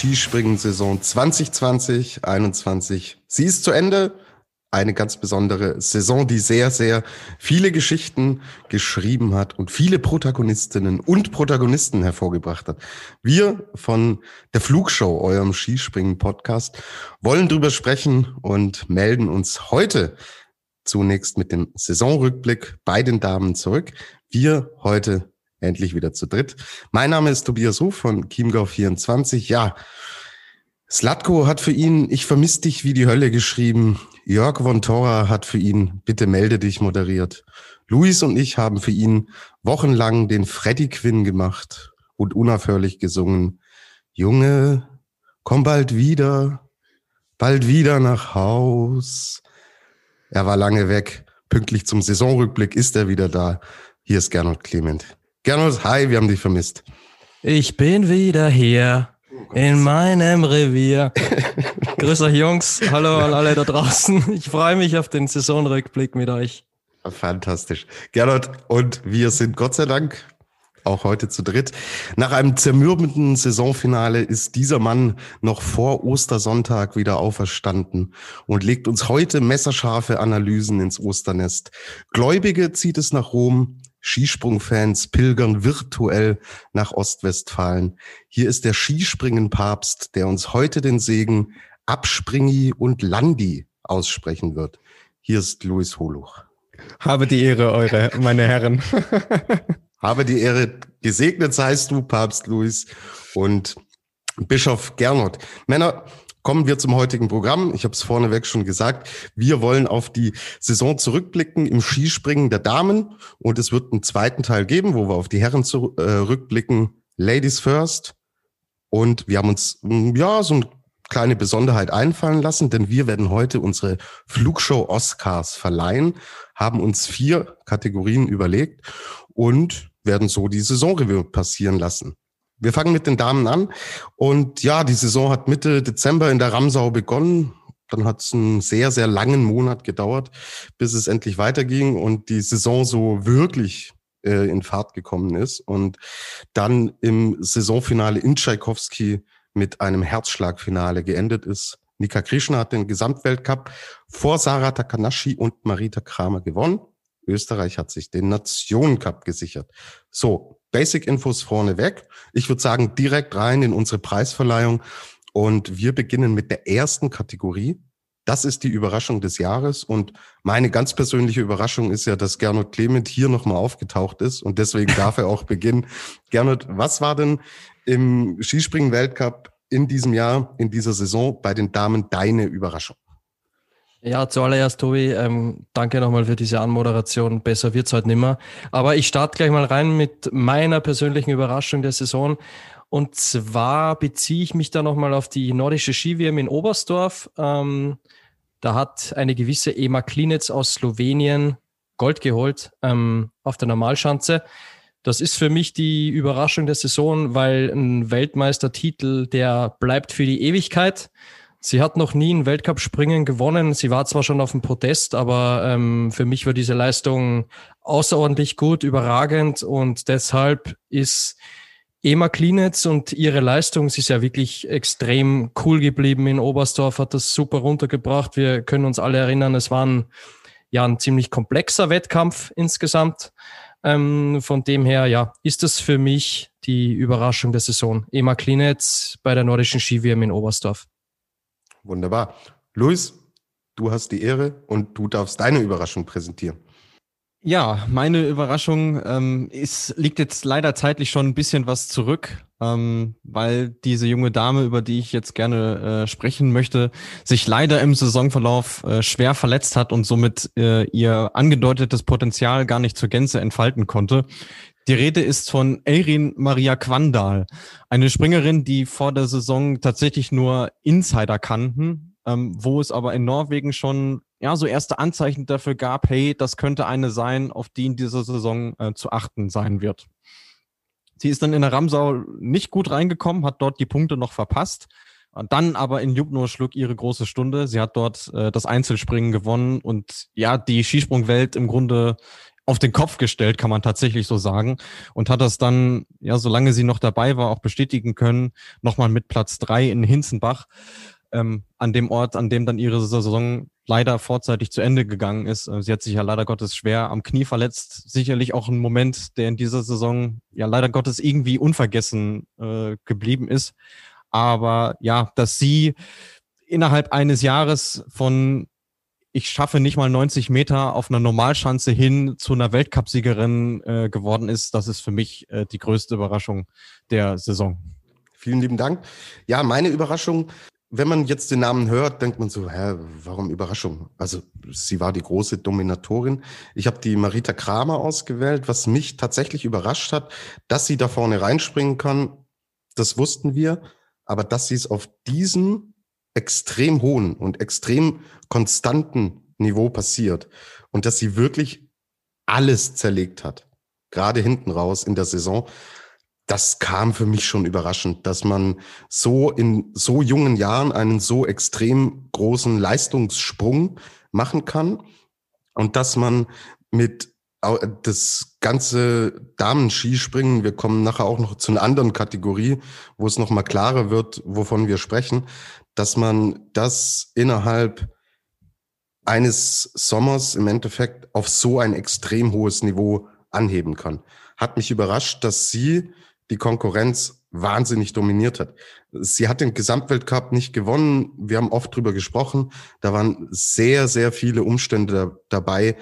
Skispringen-Saison 2020-21. Sie ist zu Ende. Eine ganz besondere Saison, die sehr, sehr viele Geschichten geschrieben hat und viele Protagonistinnen und Protagonisten hervorgebracht hat. Wir von der Flugshow, eurem Skispringen-Podcast, wollen drüber sprechen und melden uns heute zunächst mit dem Saisonrückblick bei den Damen zurück. Wir heute endlich wieder zu dritt. Mein Name ist Tobias Ruf von Chiemgau24. Ja, Slatko hat für ihn Ich vermisse dich wie die Hölle geschrieben. Jörg von Tora hat für ihn Bitte melde dich moderiert. Luis und ich haben für ihn wochenlang den Freddy Quinn gemacht und unaufhörlich gesungen. Junge, komm bald wieder, bald wieder nach Haus. Er war lange weg. Pünktlich zum Saisonrückblick ist er wieder da. Hier ist Gernot Clement. Gernot, hi, wir haben dich vermisst. Ich bin wieder hier in meinem Revier. Grüß euch Jungs, hallo an alle da draußen. Ich freue mich auf den Saisonrückblick mit euch. Fantastisch. Gernot, und wir sind Gott sei Dank auch heute zu dritt. Nach einem zermürbenden Saisonfinale ist dieser Mann noch vor Ostersonntag wieder auferstanden und legt uns heute messerscharfe Analysen ins Osternest. Gläubige zieht es nach Rom, Skisprungfans pilgern virtuell nach Ostwestfalen. Hier ist der Skispringen-Papst, der uns heute den Segen Abspringi und Landi aussprechen wird. Hier ist Luis Holuch. Habe die Ehre, eure, meine Herren. Habe die Ehre, gesegnet seist du, Papst Luis und Bischof Gernot. Männer, Kommen wir zum heutigen Programm. Ich habe es vorneweg schon gesagt. Wir wollen auf die Saison zurückblicken im Skispringen der Damen. Und es wird einen zweiten Teil geben, wo wir auf die Herren zurückblicken. Ladies first. Und wir haben uns, ja, so eine kleine Besonderheit einfallen lassen, denn wir werden heute unsere Flugshow Oscars verleihen, haben uns vier Kategorien überlegt und werden so die Saisonrevue passieren lassen. Wir fangen mit den Damen an. Und ja, die Saison hat Mitte Dezember in der Ramsau begonnen. Dann hat es einen sehr, sehr langen Monat gedauert, bis es endlich weiterging und die Saison so wirklich äh, in Fahrt gekommen ist. Und dann im Saisonfinale in Tschaikowski mit einem Herzschlagfinale geendet ist. Nika Krishna hat den Gesamtweltcup vor Sarah Takanashi und Marita Kramer gewonnen. Österreich hat sich den Nationencup gesichert. So, Basic Infos vorneweg. Ich würde sagen, direkt rein in unsere Preisverleihung. Und wir beginnen mit der ersten Kategorie. Das ist die Überraschung des Jahres. Und meine ganz persönliche Überraschung ist ja, dass Gernot Clement hier nochmal aufgetaucht ist. Und deswegen darf er auch beginnen. Gernot, was war denn im Skispringen-Weltcup in diesem Jahr, in dieser Saison bei den Damen deine Überraschung? Ja, zuallererst, Tobi, ähm, danke nochmal für diese Anmoderation. Besser wird's heute nimmer. Aber ich starte gleich mal rein mit meiner persönlichen Überraschung der Saison. Und zwar beziehe ich mich da nochmal auf die nordische Ski-WM in Oberstdorf. Ähm, da hat eine gewisse Ema Klinitz aus Slowenien Gold geholt ähm, auf der Normalschanze. Das ist für mich die Überraschung der Saison, weil ein Weltmeistertitel, der bleibt für die Ewigkeit. Sie hat noch nie ein Weltcup-Springen gewonnen. Sie war zwar schon auf dem Protest, aber ähm, für mich war diese Leistung außerordentlich gut, überragend und deshalb ist Ema Klinitz und ihre Leistung, sie ist ja wirklich extrem cool geblieben in Oberstdorf, hat das super runtergebracht. Wir können uns alle erinnern, es war ein, ja ein ziemlich komplexer Wettkampf insgesamt. Ähm, von dem her, ja, ist das für mich die Überraschung der Saison. Ema Klinitz bei der nordischen Ski-WM in Oberstdorf. Wunderbar. Luis, du hast die Ehre und du darfst deine Überraschung präsentieren. Ja, meine Überraschung ähm, ist, liegt jetzt leider zeitlich schon ein bisschen was zurück, ähm, weil diese junge Dame, über die ich jetzt gerne äh, sprechen möchte, sich leider im Saisonverlauf äh, schwer verletzt hat und somit äh, ihr angedeutetes Potenzial gar nicht zur Gänze entfalten konnte. Die Rede ist von Eirin Maria Quandal, eine Springerin, die vor der Saison tatsächlich nur Insider kannten, ähm, wo es aber in Norwegen schon ja so erste Anzeichen dafür gab, hey, das könnte eine sein, auf die in dieser Saison äh, zu achten sein wird. Sie ist dann in der Ramsau nicht gut reingekommen, hat dort die Punkte noch verpasst. Dann aber in Jubno schlug ihre große Stunde. Sie hat dort äh, das Einzelspringen gewonnen und ja, die Skisprungwelt im Grunde auf den Kopf gestellt, kann man tatsächlich so sagen. Und hat das dann, ja, solange sie noch dabei war, auch bestätigen können, nochmal mit Platz drei in Hinzenbach, ähm, an dem Ort, an dem dann ihre Saison leider vorzeitig zu Ende gegangen ist. Äh, sie hat sich ja leider Gottes schwer am Knie verletzt. Sicherlich auch ein Moment, der in dieser Saison ja leider Gottes irgendwie unvergessen äh, geblieben ist. Aber ja, dass sie innerhalb eines Jahres von ich schaffe nicht mal 90 Meter auf einer Normalschanze hin zu einer Weltcupsiegerin äh, geworden ist, das ist für mich äh, die größte Überraschung der Saison. Vielen lieben Dank. Ja, meine Überraschung, wenn man jetzt den Namen hört, denkt man so, hä, warum Überraschung? Also sie war die große Dominatorin. Ich habe die Marita Kramer ausgewählt, was mich tatsächlich überrascht hat, dass sie da vorne reinspringen kann. Das wussten wir, aber dass sie es auf diesem extrem hohen und extrem konstanten Niveau passiert und dass sie wirklich alles zerlegt hat, gerade hinten raus in der Saison, das kam für mich schon überraschend, dass man so in so jungen Jahren einen so extrem großen Leistungssprung machen kann und dass man mit das ganze Damen-Skispringen, wir kommen nachher auch noch zu einer anderen Kategorie, wo es nochmal klarer wird, wovon wir sprechen, dass man das innerhalb eines Sommers im Endeffekt auf so ein extrem hohes Niveau anheben kann. Hat mich überrascht, dass sie die Konkurrenz wahnsinnig dominiert hat. Sie hat den Gesamtweltcup nicht gewonnen. Wir haben oft drüber gesprochen. Da waren sehr, sehr viele Umstände dabei,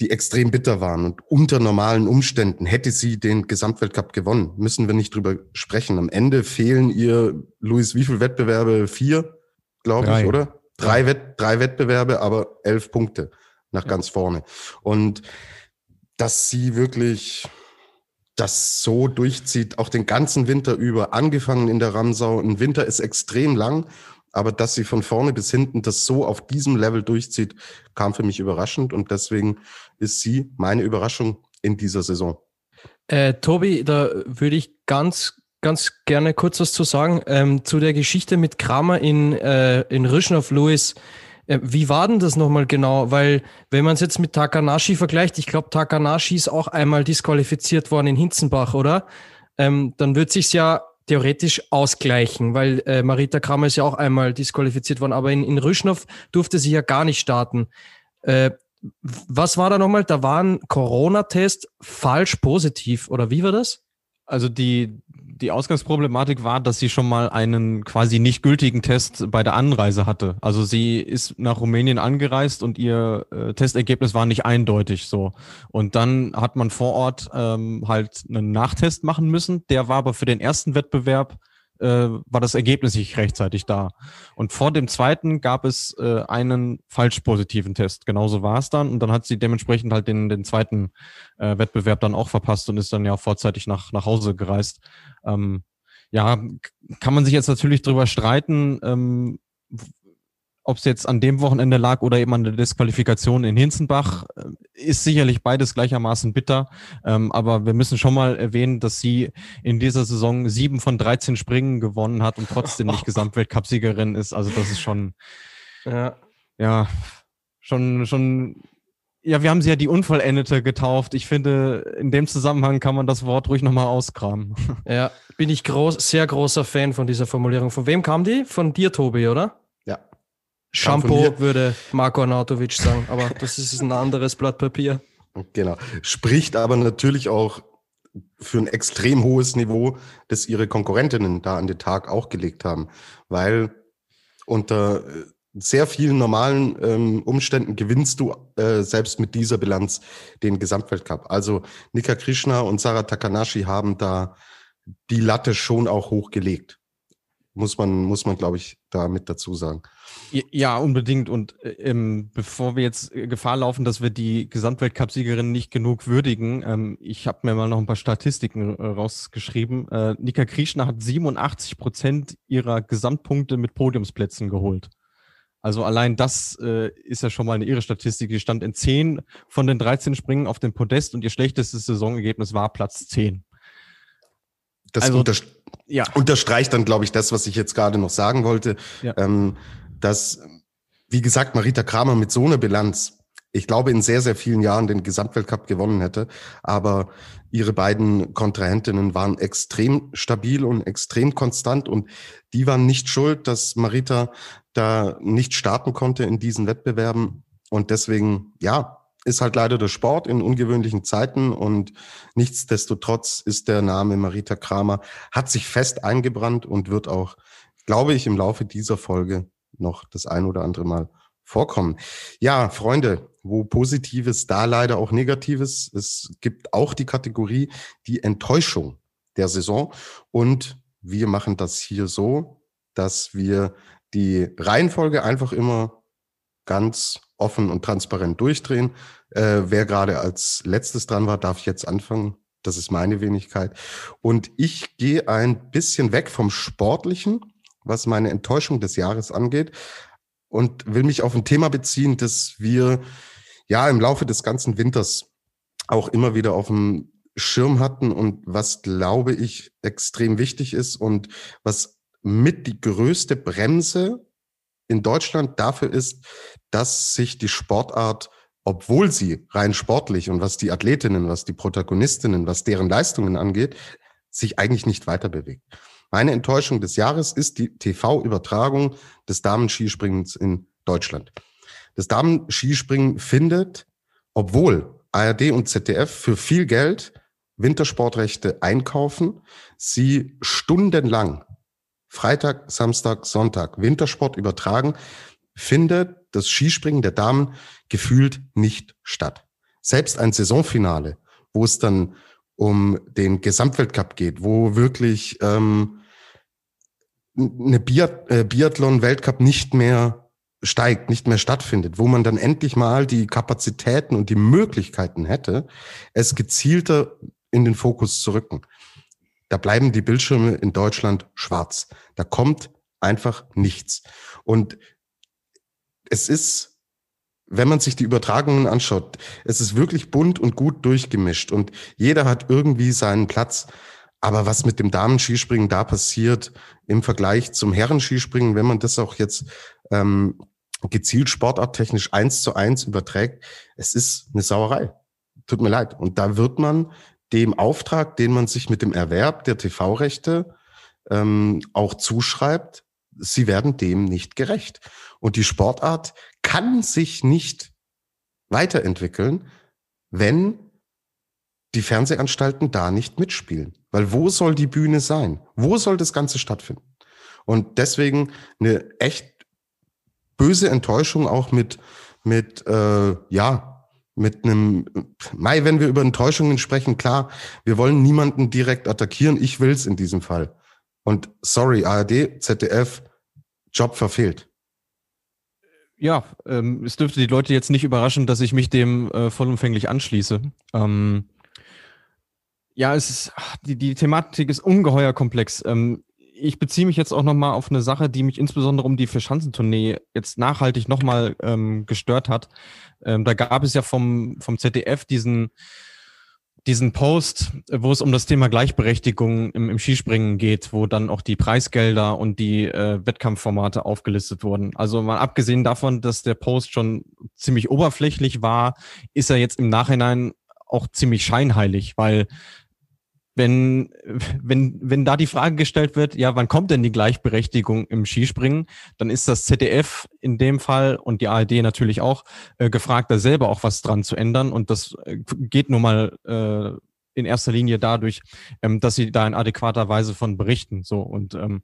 die extrem bitter waren. Und unter normalen Umständen hätte sie den Gesamtweltcup gewonnen. Müssen wir nicht drüber sprechen. Am Ende fehlen ihr, Luis, wie viele Wettbewerbe? Vier, glaube ich, oder? Drei, Wett, drei Wettbewerbe, aber elf Punkte nach ganz vorne. Und dass sie wirklich das so durchzieht, auch den ganzen Winter über, angefangen in der Ramsau. Ein Winter ist extrem lang aber dass sie von vorne bis hinten das so auf diesem Level durchzieht, kam für mich überraschend und deswegen ist sie meine Überraschung in dieser Saison. Äh, Tobi, da würde ich ganz, ganz gerne kurz was zu sagen. Ähm, zu der Geschichte mit Kramer in, äh, in Rischnow Lewis. Äh, wie war denn das nochmal genau? Weil, wenn man es jetzt mit Takanashi vergleicht, ich glaube, Takanashi ist auch einmal disqualifiziert worden in Hinzenbach, oder? Ähm, dann wird sich's ja theoretisch ausgleichen, weil äh, Marita Kramer ist ja auch einmal disqualifiziert worden, aber in, in Rüschnow durfte sie ja gar nicht starten. Äh, was war da nochmal? Da war ein Corona-Test falsch positiv, oder wie war das? Also die, die Ausgangsproblematik war, dass sie schon mal einen quasi nicht gültigen Test bei der Anreise hatte. Also sie ist nach Rumänien angereist und ihr äh, Testergebnis war nicht eindeutig so. Und dann hat man vor Ort ähm, halt einen Nachtest machen müssen. Der war aber für den ersten Wettbewerb äh, war das Ergebnis nicht rechtzeitig da. Und vor dem zweiten gab es äh, einen falsch positiven Test. Genauso war es dann. Und dann hat sie dementsprechend halt den, den zweiten äh, Wettbewerb dann auch verpasst und ist dann ja vorzeitig nach, nach Hause gereist. Ähm, ja, kann man sich jetzt natürlich drüber streiten, ähm, ob es jetzt an dem Wochenende lag oder eben an der Disqualifikation in Hinzenbach, äh, ist sicherlich beides gleichermaßen bitter. Ähm, aber wir müssen schon mal erwähnen, dass sie in dieser Saison sieben von 13 Springen gewonnen hat und trotzdem nicht Gesamtweltcupsiegerin ist. Also das ist schon, ja, ja schon, schon ja, wir haben sie ja die Unvollendete getauft. Ich finde, in dem Zusammenhang kann man das Wort ruhig nochmal auskramen. Ja, bin ich groß, sehr großer Fan von dieser Formulierung. Von wem kam die? Von dir, Tobi, oder? Shampoo würde Marco Arnautovic sagen, aber das ist ein anderes Blatt Papier. Genau. Spricht aber natürlich auch für ein extrem hohes Niveau, das ihre Konkurrentinnen da an den Tag auch gelegt haben, weil unter äh, sehr vielen normalen ähm, Umständen gewinnst du äh, selbst mit dieser Bilanz den Gesamtweltcup. Also Nika Krishna und Sarah Takanashi haben da die Latte schon auch hochgelegt. Muss man, muss man, glaube ich, da mit dazu sagen. Ja, unbedingt. Und äh, ähm, bevor wir jetzt äh, Gefahr laufen, dass wir die Gesamtweltcup-Siegerin nicht genug würdigen, ähm, ich habe mir mal noch ein paar Statistiken äh, rausgeschrieben. Äh, Nika Krishna hat 87 Prozent ihrer Gesamtpunkte mit Podiumsplätzen geholt. Also allein das äh, ist ja schon mal eine ihre Statistik. Die stand in 10 von den 13 Springen auf dem Podest und ihr schlechtestes Saisonergebnis war Platz 10. Das also, unter ja. unterstreicht dann, glaube ich, das, was ich jetzt gerade noch sagen wollte, ja. ähm, dass, wie gesagt, Marita Kramer mit so einer Bilanz, ich glaube, in sehr, sehr vielen Jahren den Gesamtweltcup gewonnen hätte. Aber ihre beiden Kontrahentinnen waren extrem stabil und extrem konstant und die waren nicht schuld, dass Marita da nicht starten konnte in diesen Wettbewerben. Und deswegen, ja, ist halt leider der Sport in ungewöhnlichen Zeiten und nichtsdestotrotz ist der Name Marita Kramer, hat sich fest eingebrannt und wird auch, glaube ich, im Laufe dieser Folge noch das ein oder andere Mal vorkommen. Ja, Freunde, wo Positives, da leider auch Negatives. Es gibt auch die Kategorie die Enttäuschung der Saison. Und wir machen das hier so, dass wir die Reihenfolge einfach immer ganz offen und transparent durchdrehen. Äh, wer gerade als letztes dran war, darf jetzt anfangen. Das ist meine Wenigkeit. Und ich gehe ein bisschen weg vom Sportlichen, was meine Enttäuschung des Jahres angeht, und will mich auf ein Thema beziehen, das wir ja im Laufe des ganzen Winters auch immer wieder auf dem Schirm hatten und was, glaube ich, extrem wichtig ist und was mit die größte Bremse in Deutschland dafür ist, dass sich die Sportart, obwohl sie rein sportlich und was die Athletinnen, was die Protagonistinnen, was deren Leistungen angeht, sich eigentlich nicht weiter bewegt. Meine Enttäuschung des Jahres ist die TV-Übertragung des Damenskispringens in Deutschland. Das Damenskispringen findet, obwohl ARD und ZDF für viel Geld Wintersportrechte einkaufen, sie stundenlang Freitag, Samstag, Sonntag Wintersport übertragen, findet das Skispringen der Damen gefühlt nicht statt. Selbst ein Saisonfinale, wo es dann um den Gesamtweltcup geht, wo wirklich ähm, eine äh, Biathlon-Weltcup nicht mehr steigt, nicht mehr stattfindet, wo man dann endlich mal die Kapazitäten und die Möglichkeiten hätte, es gezielter in den Fokus zu rücken. Da bleiben die Bildschirme in Deutschland schwarz. Da kommt einfach nichts. Und es ist wenn man sich die Übertragungen anschaut, es ist wirklich bunt und gut durchgemischt und jeder hat irgendwie seinen Platz. Aber was mit dem Damen-Skispringen da passiert im Vergleich zum Herren-Skispringen, wenn man das auch jetzt ähm, gezielt sportarttechnisch eins zu eins überträgt, es ist eine Sauerei. Tut mir leid. Und da wird man dem Auftrag, den man sich mit dem Erwerb der TV-Rechte ähm, auch zuschreibt, sie werden dem nicht gerecht. Und die Sportart kann sich nicht weiterentwickeln, wenn die Fernsehanstalten da nicht mitspielen. Weil wo soll die Bühne sein? Wo soll das Ganze stattfinden? Und deswegen eine echt böse Enttäuschung auch mit, mit äh, ja, mit einem, Mai, wenn wir über Enttäuschungen sprechen, klar, wir wollen niemanden direkt attackieren. Ich will's in diesem Fall. Und sorry, ARD, ZDF, Job verfehlt. Ja, ähm, es dürfte die Leute jetzt nicht überraschen, dass ich mich dem äh, vollumfänglich anschließe. Ähm, ja, es ist, die, die Thematik ist ungeheuer komplex. Ähm, ich beziehe mich jetzt auch nochmal auf eine Sache, die mich insbesondere um die Verschanzentournee jetzt nachhaltig nochmal ähm, gestört hat. Ähm, da gab es ja vom, vom ZDF diesen diesen Post, wo es um das Thema Gleichberechtigung im, im Skispringen geht, wo dann auch die Preisgelder und die äh, Wettkampfformate aufgelistet wurden. Also mal abgesehen davon, dass der Post schon ziemlich oberflächlich war, ist er jetzt im Nachhinein auch ziemlich scheinheilig, weil wenn, wenn, wenn da die Frage gestellt wird, ja, wann kommt denn die Gleichberechtigung im Skispringen, dann ist das ZDF in dem Fall und die ARD natürlich auch äh, gefragt, da selber auch was dran zu ändern. Und das äh, geht nun mal äh, in erster Linie dadurch, ähm, dass sie da in adäquater Weise von berichten. So und ähm,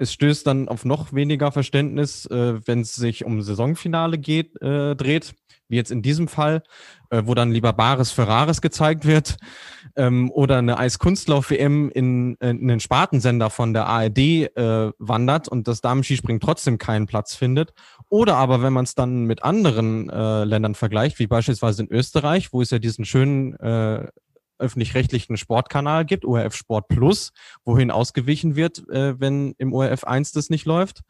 es stößt dann auf noch weniger Verständnis, äh, wenn es sich um Saisonfinale geht, äh, dreht, wie jetzt in diesem Fall, äh, wo dann lieber Bares Ferraris gezeigt wird ähm, oder eine Eiskunstlauf-WM in, in einen Spartensender von der ARD äh, wandert und das Damenskispringen trotzdem keinen Platz findet. Oder aber, wenn man es dann mit anderen äh, Ländern vergleicht, wie beispielsweise in Österreich, wo es ja diesen schönen äh, öffentlich-rechtlichen Sportkanal gibt, ORF Sport Plus, wohin ausgewichen wird, äh, wenn im ORF 1 das nicht läuft.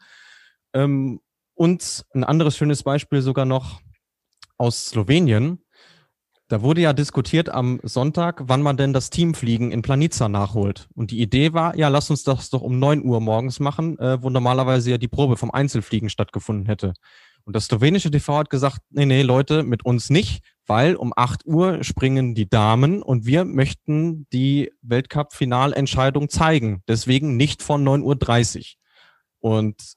Ähm, Und ein anderes schönes Beispiel sogar noch aus Slowenien. Da wurde ja diskutiert am Sonntag, wann man denn das Teamfliegen in Planica nachholt. Und die Idee war, ja, lass uns das doch um neun Uhr morgens machen, äh, wo normalerweise ja die Probe vom Einzelfliegen stattgefunden hätte. Und das slowenische TV hat gesagt, nee, nee, Leute, mit uns nicht, weil um acht Uhr springen die Damen und wir möchten die Weltcup-Finalentscheidung zeigen. Deswegen nicht von 9.30 Uhr. Und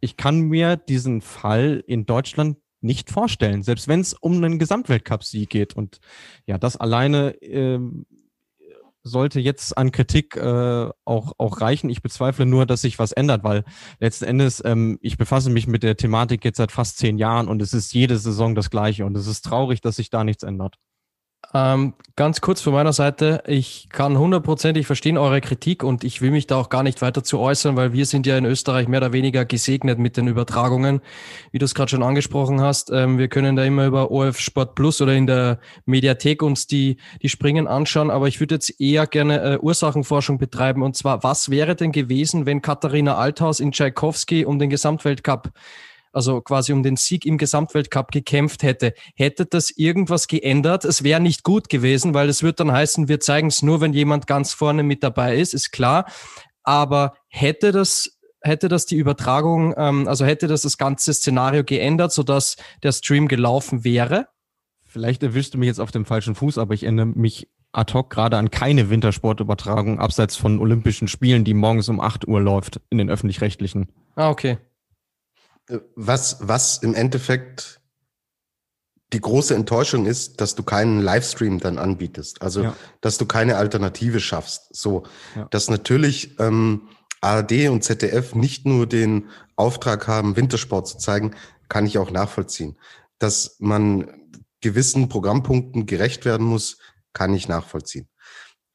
ich kann mir diesen Fall in Deutschland nicht vorstellen, selbst wenn es um einen Gesamtweltcup-Sieg geht. Und ja, das alleine ähm, sollte jetzt an Kritik äh, auch, auch reichen. Ich bezweifle nur, dass sich was ändert, weil letzten Endes, ähm, ich befasse mich mit der Thematik jetzt seit fast zehn Jahren und es ist jede Saison das Gleiche und es ist traurig, dass sich da nichts ändert. Ähm, ganz kurz von meiner Seite, ich kann hundertprozentig verstehen eure Kritik und ich will mich da auch gar nicht weiter zu äußern, weil wir sind ja in Österreich mehr oder weniger gesegnet mit den Übertragungen, wie du es gerade schon angesprochen hast. Ähm, wir können da immer über OF Sport Plus oder in der Mediathek uns die, die Springen anschauen, aber ich würde jetzt eher gerne äh, Ursachenforschung betreiben und zwar, was wäre denn gewesen, wenn Katharina Althaus in Tchaikovsky um den Gesamtweltcup also quasi um den Sieg im Gesamtweltcup gekämpft hätte, hätte das irgendwas geändert? Es wäre nicht gut gewesen, weil es wird dann heißen, wir zeigen es nur, wenn jemand ganz vorne mit dabei ist, ist klar. Aber hätte das hätte das die Übertragung, ähm, also hätte das das ganze Szenario geändert, sodass der Stream gelaufen wäre? Vielleicht erwischst du mich jetzt auf dem falschen Fuß, aber ich erinnere mich ad hoc gerade an keine Wintersportübertragung abseits von Olympischen Spielen, die morgens um 8 Uhr läuft in den öffentlich-rechtlichen. Ah, okay was, was im Endeffekt die große Enttäuschung ist, dass du keinen Livestream dann anbietest. Also, ja. dass du keine Alternative schaffst. So, ja. dass natürlich ähm, ARD und ZDF nicht nur den Auftrag haben, Wintersport zu zeigen, kann ich auch nachvollziehen. Dass man gewissen Programmpunkten gerecht werden muss, kann ich nachvollziehen.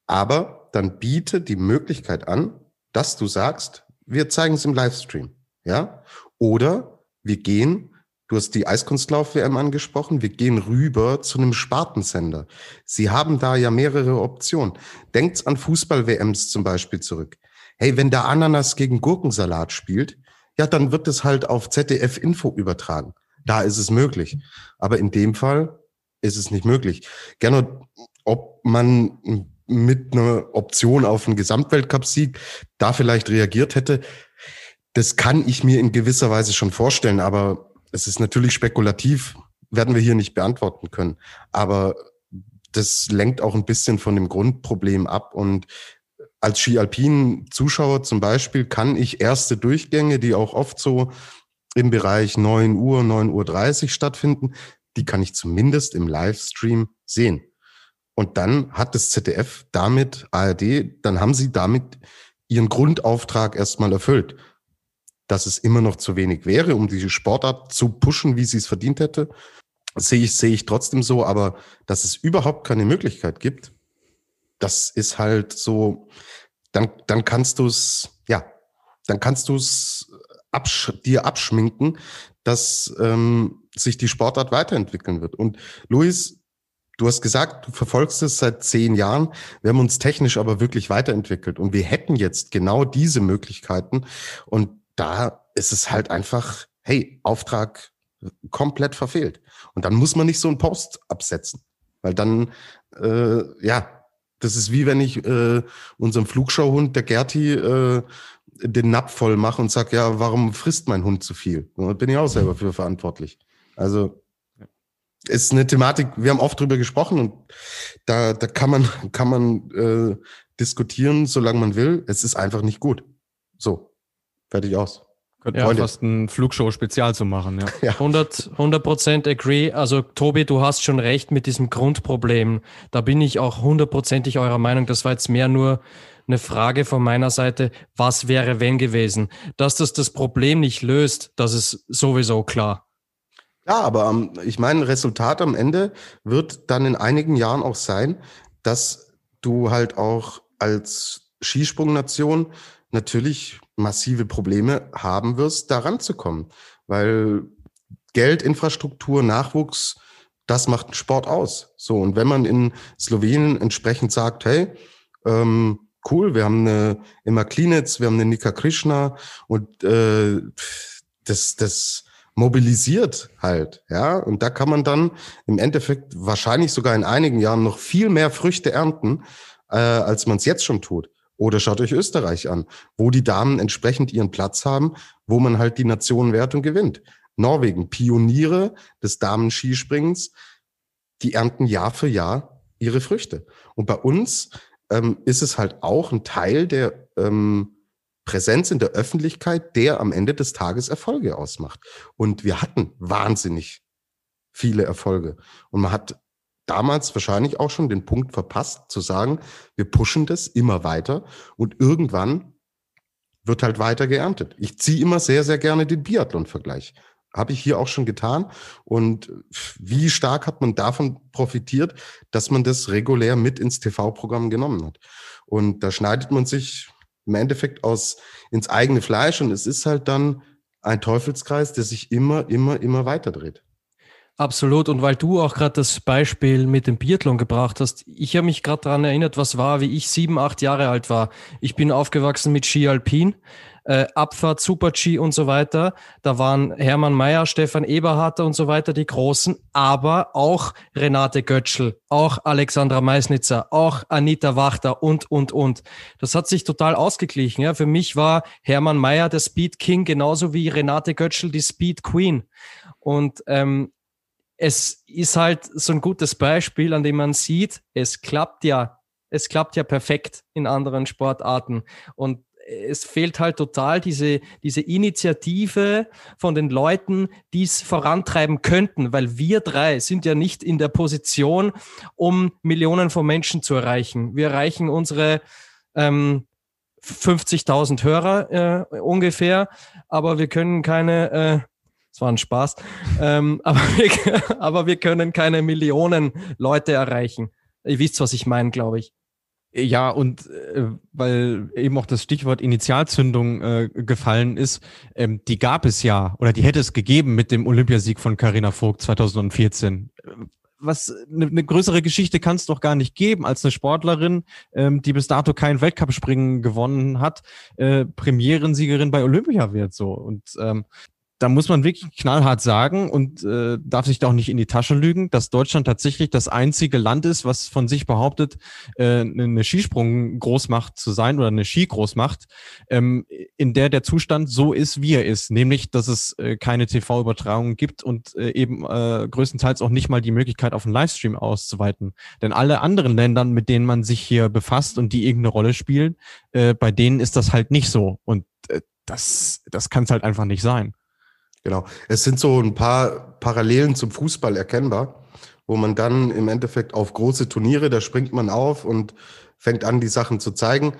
Aber dann biete die Möglichkeit an, dass du sagst, wir zeigen es im Livestream. Ja? Oder wir gehen, du hast die Eiskunstlauf-WM angesprochen, wir gehen rüber zu einem Spartensender. Sie haben da ja mehrere Optionen. Denkt an Fußball-WMs zum Beispiel zurück. Hey, wenn der Ananas gegen Gurkensalat spielt, ja, dann wird es halt auf ZDF Info übertragen. Da ist es möglich. Aber in dem Fall ist es nicht möglich. Gerne, ob man mit einer Option auf einen Gesamtweltcup-Sieg da vielleicht reagiert hätte, das kann ich mir in gewisser Weise schon vorstellen, aber es ist natürlich spekulativ, werden wir hier nicht beantworten können. Aber das lenkt auch ein bisschen von dem Grundproblem ab. Und als Ski-Alpin-Zuschauer zum Beispiel kann ich erste Durchgänge, die auch oft so im Bereich 9 Uhr, 9.30 Uhr stattfinden, die kann ich zumindest im Livestream sehen. Und dann hat das ZDF damit, ARD, dann haben sie damit ihren Grundauftrag erstmal erfüllt dass es immer noch zu wenig wäre, um diese Sportart zu pushen, wie sie es verdient hätte. Sehe ich, sehe ich trotzdem so, aber dass es überhaupt keine Möglichkeit gibt, das ist halt so, dann, dann kannst du es, ja, dann kannst du es absch dir abschminken, dass ähm, sich die Sportart weiterentwickeln wird. Und Luis, du hast gesagt, du verfolgst es seit zehn Jahren. Wir haben uns technisch aber wirklich weiterentwickelt und wir hätten jetzt genau diese Möglichkeiten. Und da ist es halt einfach, hey, Auftrag komplett verfehlt. Und dann muss man nicht so einen Post absetzen. Weil dann, äh, ja, das ist wie wenn ich äh, unserem Flugschauhund, der Gerti, äh, den Napf voll mache und sag, ja, warum frisst mein Hund zu viel? Da bin ich auch selber für verantwortlich. Also ist eine Thematik, wir haben oft drüber gesprochen und da, da kann man, kann man äh, diskutieren, solange man will. Es ist einfach nicht gut. So, Fertig aus. Könnte ja, fast ein Flugshow-Spezial zu machen, ja. ja. 100, 100% agree. Also, Tobi, du hast schon recht mit diesem Grundproblem. Da bin ich auch hundertprozentig eurer Meinung. Das war jetzt mehr nur eine Frage von meiner Seite. Was wäre, wenn gewesen? Dass das das Problem nicht löst, das ist sowieso klar. Ja, aber um, ich meine, Resultat am Ende wird dann in einigen Jahren auch sein, dass du halt auch als Skisprungnation natürlich massive Probleme haben wirst, da ranzukommen. Weil Geld, Infrastruktur, Nachwuchs, das macht Sport aus. So, und wenn man in Slowenien entsprechend sagt, hey, ähm, cool, wir haben eine Emma Klinitz, wir haben eine Nika Krishna und äh, das, das mobilisiert halt, ja. Und da kann man dann im Endeffekt wahrscheinlich sogar in einigen Jahren noch viel mehr Früchte ernten, äh, als man es jetzt schon tut. Oder schaut euch Österreich an, wo die Damen entsprechend ihren Platz haben, wo man halt die Nationenwertung gewinnt. Norwegen, Pioniere des Damen-Skispringens, die ernten Jahr für Jahr ihre Früchte. Und bei uns ähm, ist es halt auch ein Teil der ähm, Präsenz in der Öffentlichkeit, der am Ende des Tages Erfolge ausmacht. Und wir hatten wahnsinnig viele Erfolge. Und man hat damals wahrscheinlich auch schon den Punkt verpasst, zu sagen, wir pushen das immer weiter und irgendwann wird halt weiter geerntet. Ich ziehe immer sehr, sehr gerne den Biathlon-Vergleich. Habe ich hier auch schon getan. Und wie stark hat man davon profitiert, dass man das regulär mit ins TV-Programm genommen hat? Und da schneidet man sich im Endeffekt aus ins eigene Fleisch und es ist halt dann ein Teufelskreis, der sich immer, immer, immer weiter dreht. Absolut. Und weil du auch gerade das Beispiel mit dem Biathlon gebracht hast, ich habe mich gerade daran erinnert, was war, wie ich sieben, acht Jahre alt war. Ich bin aufgewachsen mit Ski Alpin, äh, Abfahrt, Super-G und so weiter. Da waren Hermann Mayer, Stefan Eberharter und so weiter die Großen, aber auch Renate Götschel, auch Alexandra Meisnitzer, auch Anita Wachter und, und, und. Das hat sich total ausgeglichen. Ja. Für mich war Hermann Mayer der Speed King genauso wie Renate Götschel die Speed Queen. Und ähm, es ist halt so ein gutes Beispiel, an dem man sieht, es klappt ja, es klappt ja perfekt in anderen Sportarten. Und es fehlt halt total diese, diese Initiative von den Leuten, die es vorantreiben könnten, weil wir drei sind ja nicht in der Position, um Millionen von Menschen zu erreichen. Wir erreichen unsere ähm, 50.000 Hörer äh, ungefähr, aber wir können keine äh, es war ein Spaß. ähm, aber, wir, aber wir können keine Millionen Leute erreichen. Ihr wisst, was ich meine, glaube ich. Ja, und äh, weil eben auch das Stichwort Initialzündung äh, gefallen ist, ähm, die gab es ja oder die hätte es gegeben mit dem Olympiasieg von Carina Vogt 2014. Was eine ne größere Geschichte kann es doch gar nicht geben, als eine Sportlerin, ähm, die bis dato kein Weltcup-Springen gewonnen hat, äh, Premierensiegerin bei Olympia wird so. Und ähm, da muss man wirklich knallhart sagen und äh, darf sich da auch nicht in die Tasche lügen, dass Deutschland tatsächlich das einzige Land ist, was von sich behauptet, äh, eine Skisprung-Großmacht zu sein oder eine Ski-Großmacht, ähm, in der der Zustand so ist, wie er ist, nämlich, dass es äh, keine TV-Übertragungen gibt und äh, eben äh, größtenteils auch nicht mal die Möglichkeit, auf einen Livestream auszuweiten. Denn alle anderen Ländern, mit denen man sich hier befasst und die irgendeine Rolle spielen, äh, bei denen ist das halt nicht so. Und äh, das, das kann es halt einfach nicht sein. Genau. Es sind so ein paar Parallelen zum Fußball erkennbar, wo man dann im Endeffekt auf große Turniere, da springt man auf und fängt an, die Sachen zu zeigen.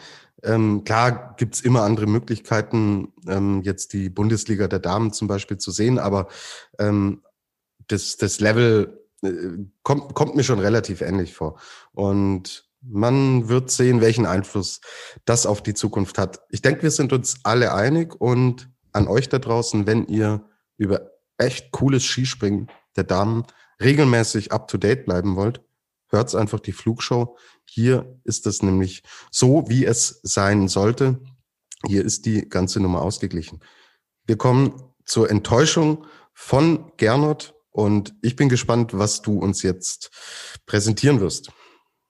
Ähm, klar gibt's immer andere Möglichkeiten, ähm, jetzt die Bundesliga der Damen zum Beispiel zu sehen, aber ähm, das, das Level äh, kommt, kommt mir schon relativ ähnlich vor. Und man wird sehen, welchen Einfluss das auf die Zukunft hat. Ich denke, wir sind uns alle einig und an euch da draußen, wenn ihr über echt cooles Skispringen der Damen regelmäßig up to date bleiben wollt, hört einfach die Flugshow. Hier ist es nämlich so, wie es sein sollte. Hier ist die ganze Nummer ausgeglichen. Wir kommen zur Enttäuschung von Gernot und ich bin gespannt, was du uns jetzt präsentieren wirst.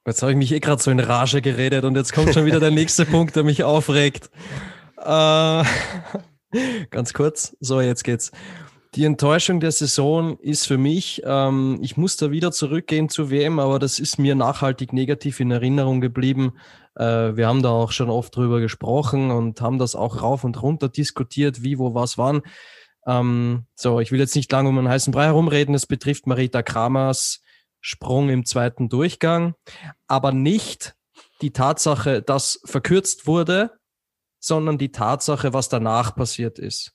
Jetzt habe ich mich eh gerade so in Rage geredet und jetzt kommt schon wieder der nächste Punkt, der mich aufregt. Äh, Ganz kurz. So, jetzt geht's. Die Enttäuschung der Saison ist für mich, ähm, ich muss da wieder zurückgehen zur WM, aber das ist mir nachhaltig negativ in Erinnerung geblieben. Äh, wir haben da auch schon oft drüber gesprochen und haben das auch rauf und runter diskutiert, wie, wo, was, wann. Ähm, so, ich will jetzt nicht lange um einen heißen Brei herumreden. Es betrifft Marita Kramers Sprung im zweiten Durchgang, aber nicht die Tatsache, dass verkürzt wurde, sondern die Tatsache, was danach passiert ist.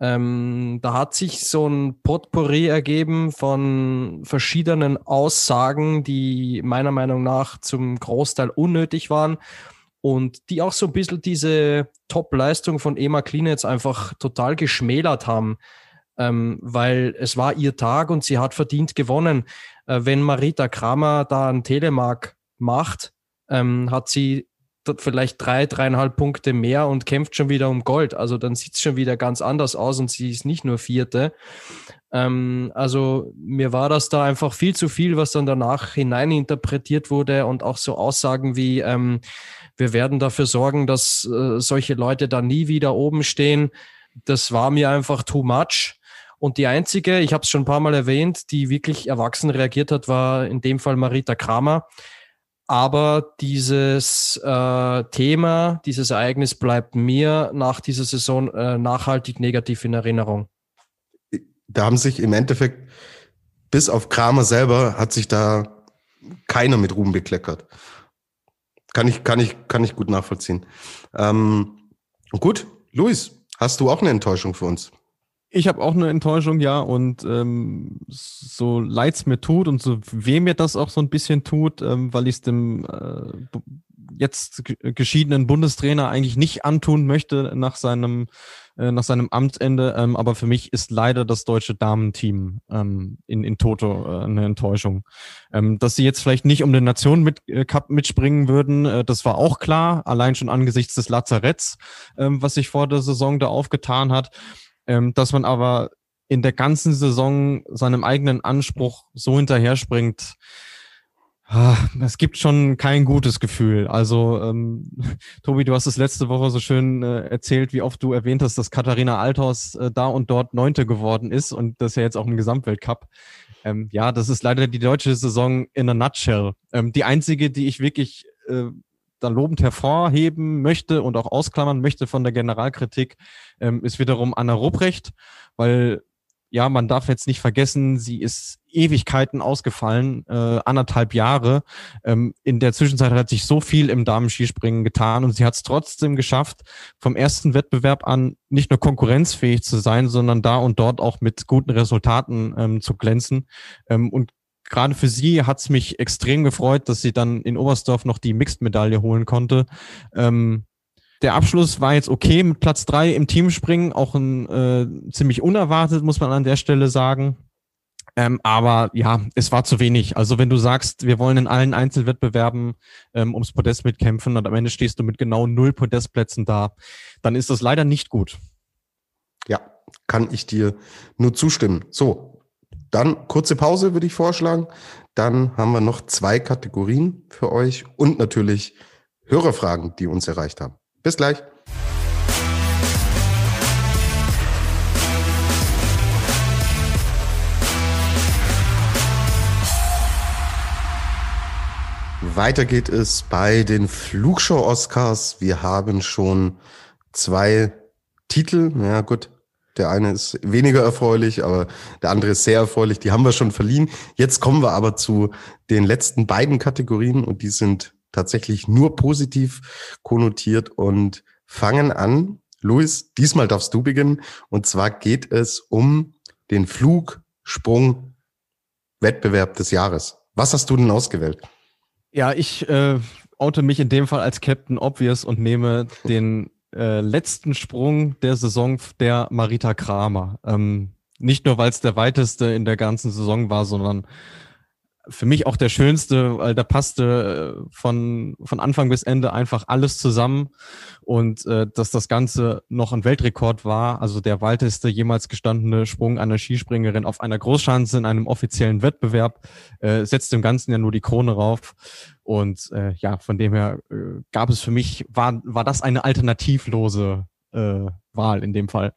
Ähm, da hat sich so ein Potpourri ergeben von verschiedenen Aussagen, die meiner Meinung nach zum Großteil unnötig waren und die auch so ein bisschen diese Top-Leistung von Emma Klinetz einfach total geschmälert haben, ähm, weil es war ihr Tag und sie hat verdient gewonnen. Äh, wenn Marita Kramer da einen Telemark macht, ähm, hat sie vielleicht drei, dreieinhalb Punkte mehr und kämpft schon wieder um Gold. Also dann sieht es schon wieder ganz anders aus und sie ist nicht nur Vierte. Ähm, also mir war das da einfach viel zu viel, was dann danach hineininterpretiert wurde und auch so Aussagen wie, ähm, wir werden dafür sorgen, dass äh, solche Leute da nie wieder oben stehen. Das war mir einfach too much. Und die einzige, ich habe es schon ein paar Mal erwähnt, die wirklich erwachsen reagiert hat, war in dem Fall Marita Kramer. Aber dieses äh, Thema, dieses Ereignis bleibt mir nach dieser Saison äh, nachhaltig negativ in Erinnerung. Da haben sich im Endeffekt, bis auf Kramer selber, hat sich da keiner mit Ruhm bekleckert. Kann ich, kann ich, kann ich gut nachvollziehen. Ähm, gut, Luis, hast du auch eine Enttäuschung für uns? Ich habe auch eine Enttäuschung, ja, und ähm, so leid's mir tut und so weh mir das auch so ein bisschen tut, ähm, weil ich es dem äh, jetzt geschiedenen Bundestrainer eigentlich nicht antun möchte nach seinem äh, nach seinem Amtsende. Ähm, aber für mich ist leider das deutsche Damenteam ähm, in, in Toto äh, eine Enttäuschung. Ähm, dass sie jetzt vielleicht nicht um den Nationen mit, äh, Cup mitspringen würden, äh, das war auch klar, allein schon angesichts des Lazaretts, ähm, was sich vor der Saison da aufgetan hat. Ähm, dass man aber in der ganzen Saison seinem eigenen Anspruch so hinterher springt, Ah, es gibt schon kein gutes Gefühl. Also, ähm, Tobi, du hast es letzte Woche so schön äh, erzählt, wie oft du erwähnt hast, dass Katharina Althaus äh, da und dort Neunte geworden ist und das ja jetzt auch im Gesamtweltcup. Ähm, ja, das ist leider die deutsche Saison in a nutshell. Ähm, die einzige, die ich wirklich äh, da lobend hervorheben möchte und auch ausklammern möchte von der Generalkritik, ähm, ist wiederum Anna Rupprecht, weil ja, man darf jetzt nicht vergessen, sie ist Ewigkeiten ausgefallen, äh, anderthalb Jahre. Ähm, in der Zwischenzeit hat sich so viel im Damenskispringen getan und sie hat es trotzdem geschafft, vom ersten Wettbewerb an nicht nur konkurrenzfähig zu sein, sondern da und dort auch mit guten Resultaten ähm, zu glänzen. Ähm, und gerade für sie hat es mich extrem gefreut, dass sie dann in Oberstdorf noch die Mixed-Medaille holen konnte. Ähm, der Abschluss war jetzt okay mit Platz drei im Teamspringen, auch ein äh, ziemlich unerwartet, muss man an der Stelle sagen. Ähm, aber ja, es war zu wenig. Also wenn du sagst, wir wollen in allen Einzelwettbewerben ähm, ums Podest mitkämpfen und am Ende stehst du mit genau null Podestplätzen da, dann ist das leider nicht gut. Ja, kann ich dir nur zustimmen. So, dann kurze Pause würde ich vorschlagen. Dann haben wir noch zwei Kategorien für euch und natürlich Hörerfragen, die uns erreicht haben. Bis gleich. Weiter geht es bei den Flugshow-Oscars. Wir haben schon zwei Titel. Ja gut, der eine ist weniger erfreulich, aber der andere ist sehr erfreulich. Die haben wir schon verliehen. Jetzt kommen wir aber zu den letzten beiden Kategorien und die sind tatsächlich nur positiv konnotiert und fangen an. Luis, diesmal darfst du beginnen. Und zwar geht es um den Flugsprung-Wettbewerb des Jahres. Was hast du denn ausgewählt? Ja, ich äh, oute mich in dem Fall als Captain Obvious und nehme den äh, letzten Sprung der Saison der Marita Kramer. Ähm, nicht nur, weil es der weiteste in der ganzen Saison war, sondern für mich auch der schönste, weil da passte äh, von, von Anfang bis Ende einfach alles zusammen und äh, dass das Ganze noch ein Weltrekord war, also der weiteste jemals gestandene Sprung einer Skispringerin auf einer Großschanze in einem offiziellen Wettbewerb, äh, setzt dem Ganzen ja nur die Krone rauf und äh, ja, von dem her äh, gab es für mich, war, war das eine alternativlose äh, Wahl in dem Fall.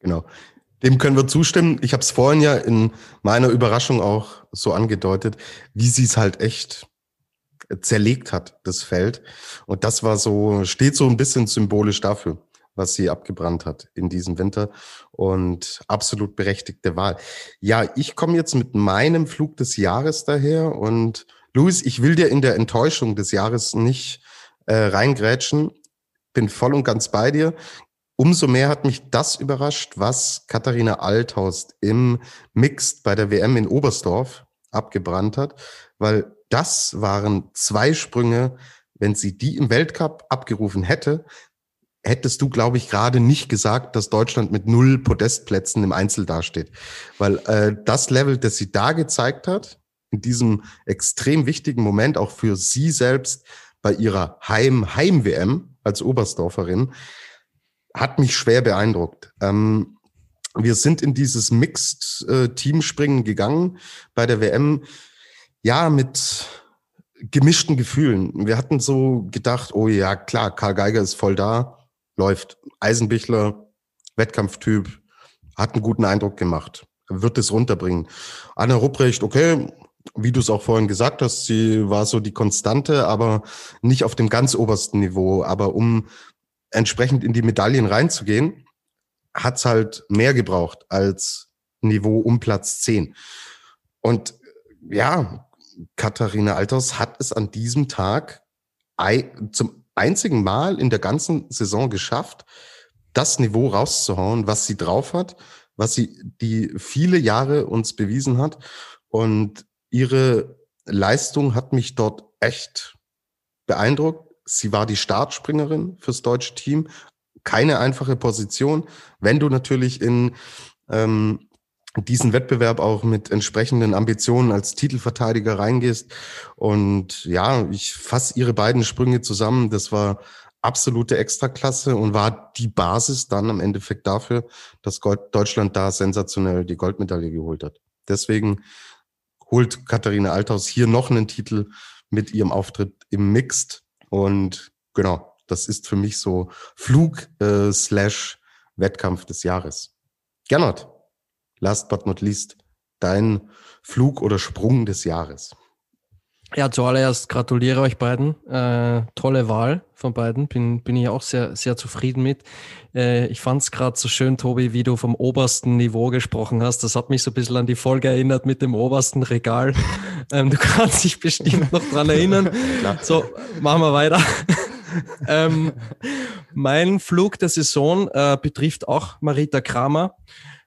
Genau. Dem können wir zustimmen. Ich habe es vorhin ja in meiner Überraschung auch so angedeutet, wie sie es halt echt zerlegt hat, das Feld. Und das war so, steht so ein bisschen symbolisch dafür, was sie abgebrannt hat in diesem Winter. Und absolut berechtigte Wahl. Ja, ich komme jetzt mit meinem Flug des Jahres daher. Und Luis, ich will dir in der Enttäuschung des Jahres nicht äh, reingrätschen. Bin voll und ganz bei dir. Umso mehr hat mich das überrascht, was Katharina Althaus im Mixed bei der WM in Oberstdorf abgebrannt hat, weil das waren zwei Sprünge, wenn sie die im Weltcup abgerufen hätte, hättest du, glaube ich, gerade nicht gesagt, dass Deutschland mit null Podestplätzen im Einzel dasteht. Weil äh, das Level, das sie da gezeigt hat, in diesem extrem wichtigen Moment, auch für sie selbst, bei ihrer Heim-Heim-WM als Oberstdorferin hat mich schwer beeindruckt. Ähm, wir sind in dieses Mixed-Teamspringen äh, gegangen bei der WM, ja, mit gemischten Gefühlen. Wir hatten so gedacht, oh ja, klar, Karl Geiger ist voll da, läuft. Eisenbichler, Wettkampftyp, hat einen guten Eindruck gemacht, wird es runterbringen. Anna Rupprecht, okay, wie du es auch vorhin gesagt hast, sie war so die Konstante, aber nicht auf dem ganz obersten Niveau. Aber um entsprechend in die Medaillen reinzugehen, hat's halt mehr gebraucht als Niveau um Platz 10. Und ja, Katharina Alters hat es an diesem Tag zum einzigen Mal in der ganzen Saison geschafft, das Niveau rauszuhauen, was sie drauf hat, was sie die viele Jahre uns bewiesen hat. Und ihre Leistung hat mich dort echt beeindruckt. Sie war die Startspringerin fürs deutsche Team. Keine einfache Position. Wenn du natürlich in ähm, diesen Wettbewerb auch mit entsprechenden Ambitionen als Titelverteidiger reingehst. Und ja, ich fasse ihre beiden Sprünge zusammen. Das war absolute Extraklasse und war die Basis dann im Endeffekt dafür, dass Deutschland da sensationell die Goldmedaille geholt hat. Deswegen holt Katharina Althaus hier noch einen Titel mit ihrem Auftritt im Mixed. Und genau, das ist für mich so Flug äh, slash Wettkampf des Jahres. Gernot, last but not least, dein Flug oder Sprung des Jahres. Ja, zuallererst gratuliere euch beiden. Äh, tolle Wahl von beiden. Bin, bin ich auch sehr, sehr zufrieden mit. Äh, ich fand es gerade so schön, Tobi, wie du vom obersten Niveau gesprochen hast. Das hat mich so ein bisschen an die Folge erinnert mit dem obersten Regal. Ähm, du kannst dich bestimmt noch dran erinnern. so, machen wir weiter. ähm, mein Flug der Saison äh, betrifft auch Marita Kramer.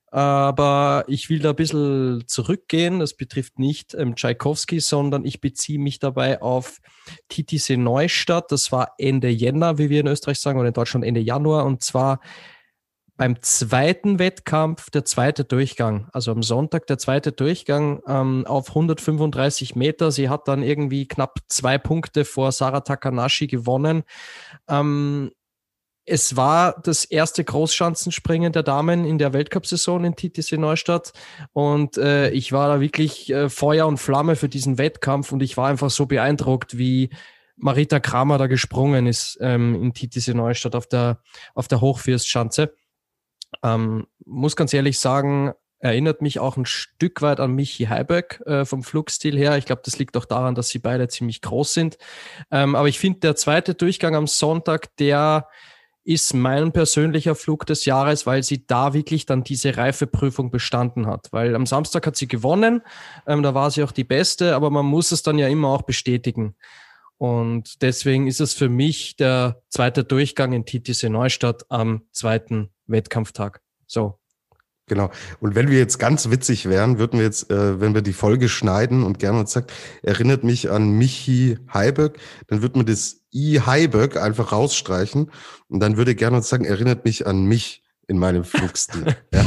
Aber ich will da ein bisschen zurückgehen. Das betrifft nicht ähm, Tchaikovsky, sondern ich beziehe mich dabei auf TTC Neustadt. Das war Ende Jänner, wie wir in Österreich sagen, oder in Deutschland Ende Januar. Und zwar beim zweiten Wettkampf, der zweite Durchgang, also am Sonntag der zweite Durchgang ähm, auf 135 Meter. Sie hat dann irgendwie knapp zwei Punkte vor Sarah Takanashi gewonnen. Ähm, es war das erste Großschanzenspringen der Damen in der Weltcup-Saison in TTC Neustadt und äh, ich war da wirklich äh, Feuer und Flamme für diesen Wettkampf und ich war einfach so beeindruckt, wie Marita Kramer da gesprungen ist ähm, in TTC Neustadt auf der, auf der Hochfürstschanze. Ähm, muss ganz ehrlich sagen, erinnert mich auch ein Stück weit an Michi Heiberg äh, vom Flugstil her. Ich glaube, das liegt auch daran, dass sie beide ziemlich groß sind. Ähm, aber ich finde, der zweite Durchgang am Sonntag, der ist mein persönlicher Flug des Jahres, weil sie da wirklich dann diese Reifeprüfung bestanden hat. Weil am Samstag hat sie gewonnen, ähm, da war sie auch die Beste, aber man muss es dann ja immer auch bestätigen. Und deswegen ist es für mich der zweite Durchgang in TTC Neustadt am zweiten Wettkampftag. So, Genau. Und wenn wir jetzt ganz witzig wären, würden wir jetzt, äh, wenn wir die Folge schneiden und gerne uns sagt, erinnert mich an Michi Heiberg, dann würde man das I Heiberg einfach rausstreichen und dann würde gerne uns sagen, erinnert mich an mich in meinem Flugstil. ja.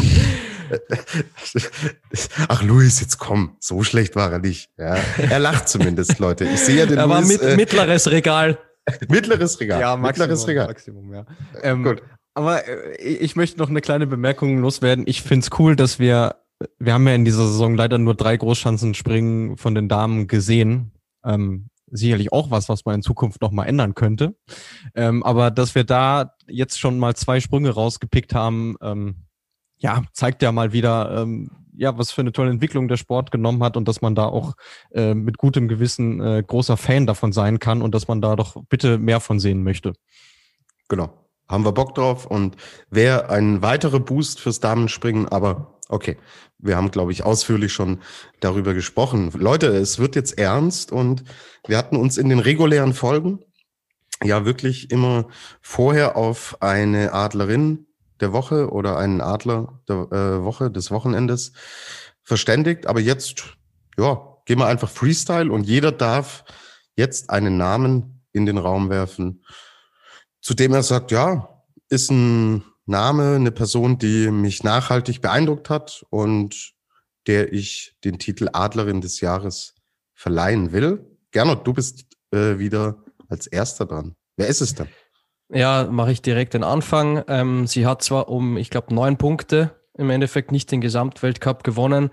Ach, Luis, jetzt komm, so schlecht war er nicht. Ja. Er lacht zumindest, Leute. Ich sehe ja den Er war mit, äh, mittleres Regal. mittleres Regal. Ja, Maximum, mittleres Regal. Maximum, ja. Ähm, Gut. Aber äh, ich möchte noch eine kleine Bemerkung loswerden. Ich finde es cool, dass wir, wir haben ja in dieser Saison leider nur drei Großschanzenspringen von den Damen gesehen. Ähm, sicherlich auch was, was man in Zukunft noch mal ändern könnte. Ähm, aber dass wir da jetzt schon mal zwei Sprünge rausgepickt haben, ähm, ja, zeigt ja mal wieder, ähm, ja, was für eine tolle Entwicklung der Sport genommen hat und dass man da auch äh, mit gutem Gewissen äh, großer Fan davon sein kann und dass man da doch bitte mehr von sehen möchte. Genau haben wir Bock drauf und wäre ein weiterer Boost fürs Damenspringen, aber okay, wir haben, glaube ich, ausführlich schon darüber gesprochen. Leute, es wird jetzt ernst und wir hatten uns in den regulären Folgen ja wirklich immer vorher auf eine Adlerin der Woche oder einen Adler der äh, Woche des Wochenendes verständigt, aber jetzt, ja, gehen wir einfach Freestyle und jeder darf jetzt einen Namen in den Raum werfen, zu dem er sagt, ja, ist ein Name, eine Person, die mich nachhaltig beeindruckt hat und der ich den Titel Adlerin des Jahres verleihen will. Gernot, du bist äh, wieder als erster dran. Wer ist es denn? Ja, mache ich direkt den Anfang. Ähm, sie hat zwar um, ich glaube, neun Punkte im Endeffekt nicht den Gesamtweltcup gewonnen,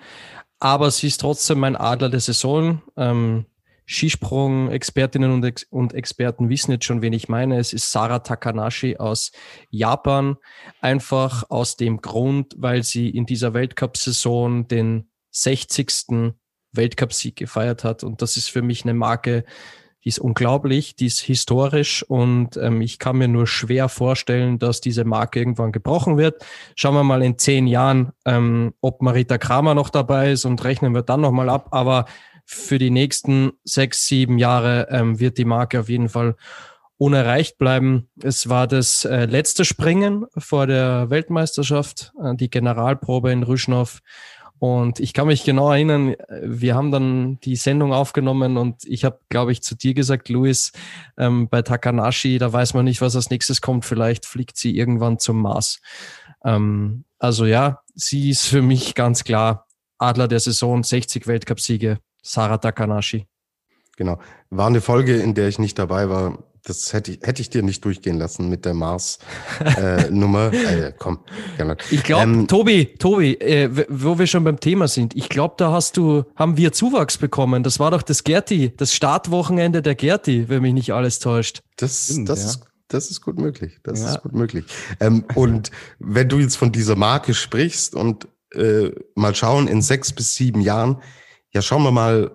aber sie ist trotzdem mein Adler der Saison. Ähm, Skisprung-Expertinnen und, Ex und Experten wissen jetzt schon, wen ich meine. Es ist Sarah Takanashi aus Japan. Einfach aus dem Grund, weil sie in dieser Weltcup-Saison den 60. Weltcup-Sieg gefeiert hat. Und das ist für mich eine Marke, die ist unglaublich, die ist historisch und ähm, ich kann mir nur schwer vorstellen, dass diese Marke irgendwann gebrochen wird. Schauen wir mal in zehn Jahren, ähm, ob Marita Kramer noch dabei ist und rechnen wir dann nochmal ab. Aber für die nächsten sechs, sieben Jahre ähm, wird die Marke auf jeden Fall unerreicht bleiben. Es war das äh, letzte Springen vor der Weltmeisterschaft, äh, die Generalprobe in Rüschnow. Und ich kann mich genau erinnern, wir haben dann die Sendung aufgenommen und ich habe, glaube ich, zu dir gesagt, Luis, ähm, bei Takanashi, da weiß man nicht, was als nächstes kommt. Vielleicht fliegt sie irgendwann zum Mars. Ähm, also ja, sie ist für mich ganz klar Adler der Saison, 60 Weltcupsiege, Sarah Takanashi. Genau. War eine Folge, in der ich nicht dabei war. Das hätte ich, hätte ich dir nicht durchgehen lassen mit der Mars-Nummer. Äh, äh, komm, gerne. Ich glaube, ähm, Tobi, Tobi, äh, wo wir schon beim Thema sind, ich glaube, da hast du, haben wir Zuwachs bekommen. Das war doch das Gerti, das Startwochenende der Gerti, wenn mich nicht alles täuscht. Das, Stimmt, das ja. ist das ist gut möglich. Das ja. ist gut möglich. Ähm, und wenn du jetzt von dieser Marke sprichst und äh, mal schauen, in sechs bis sieben Jahren, ja, schauen wir mal,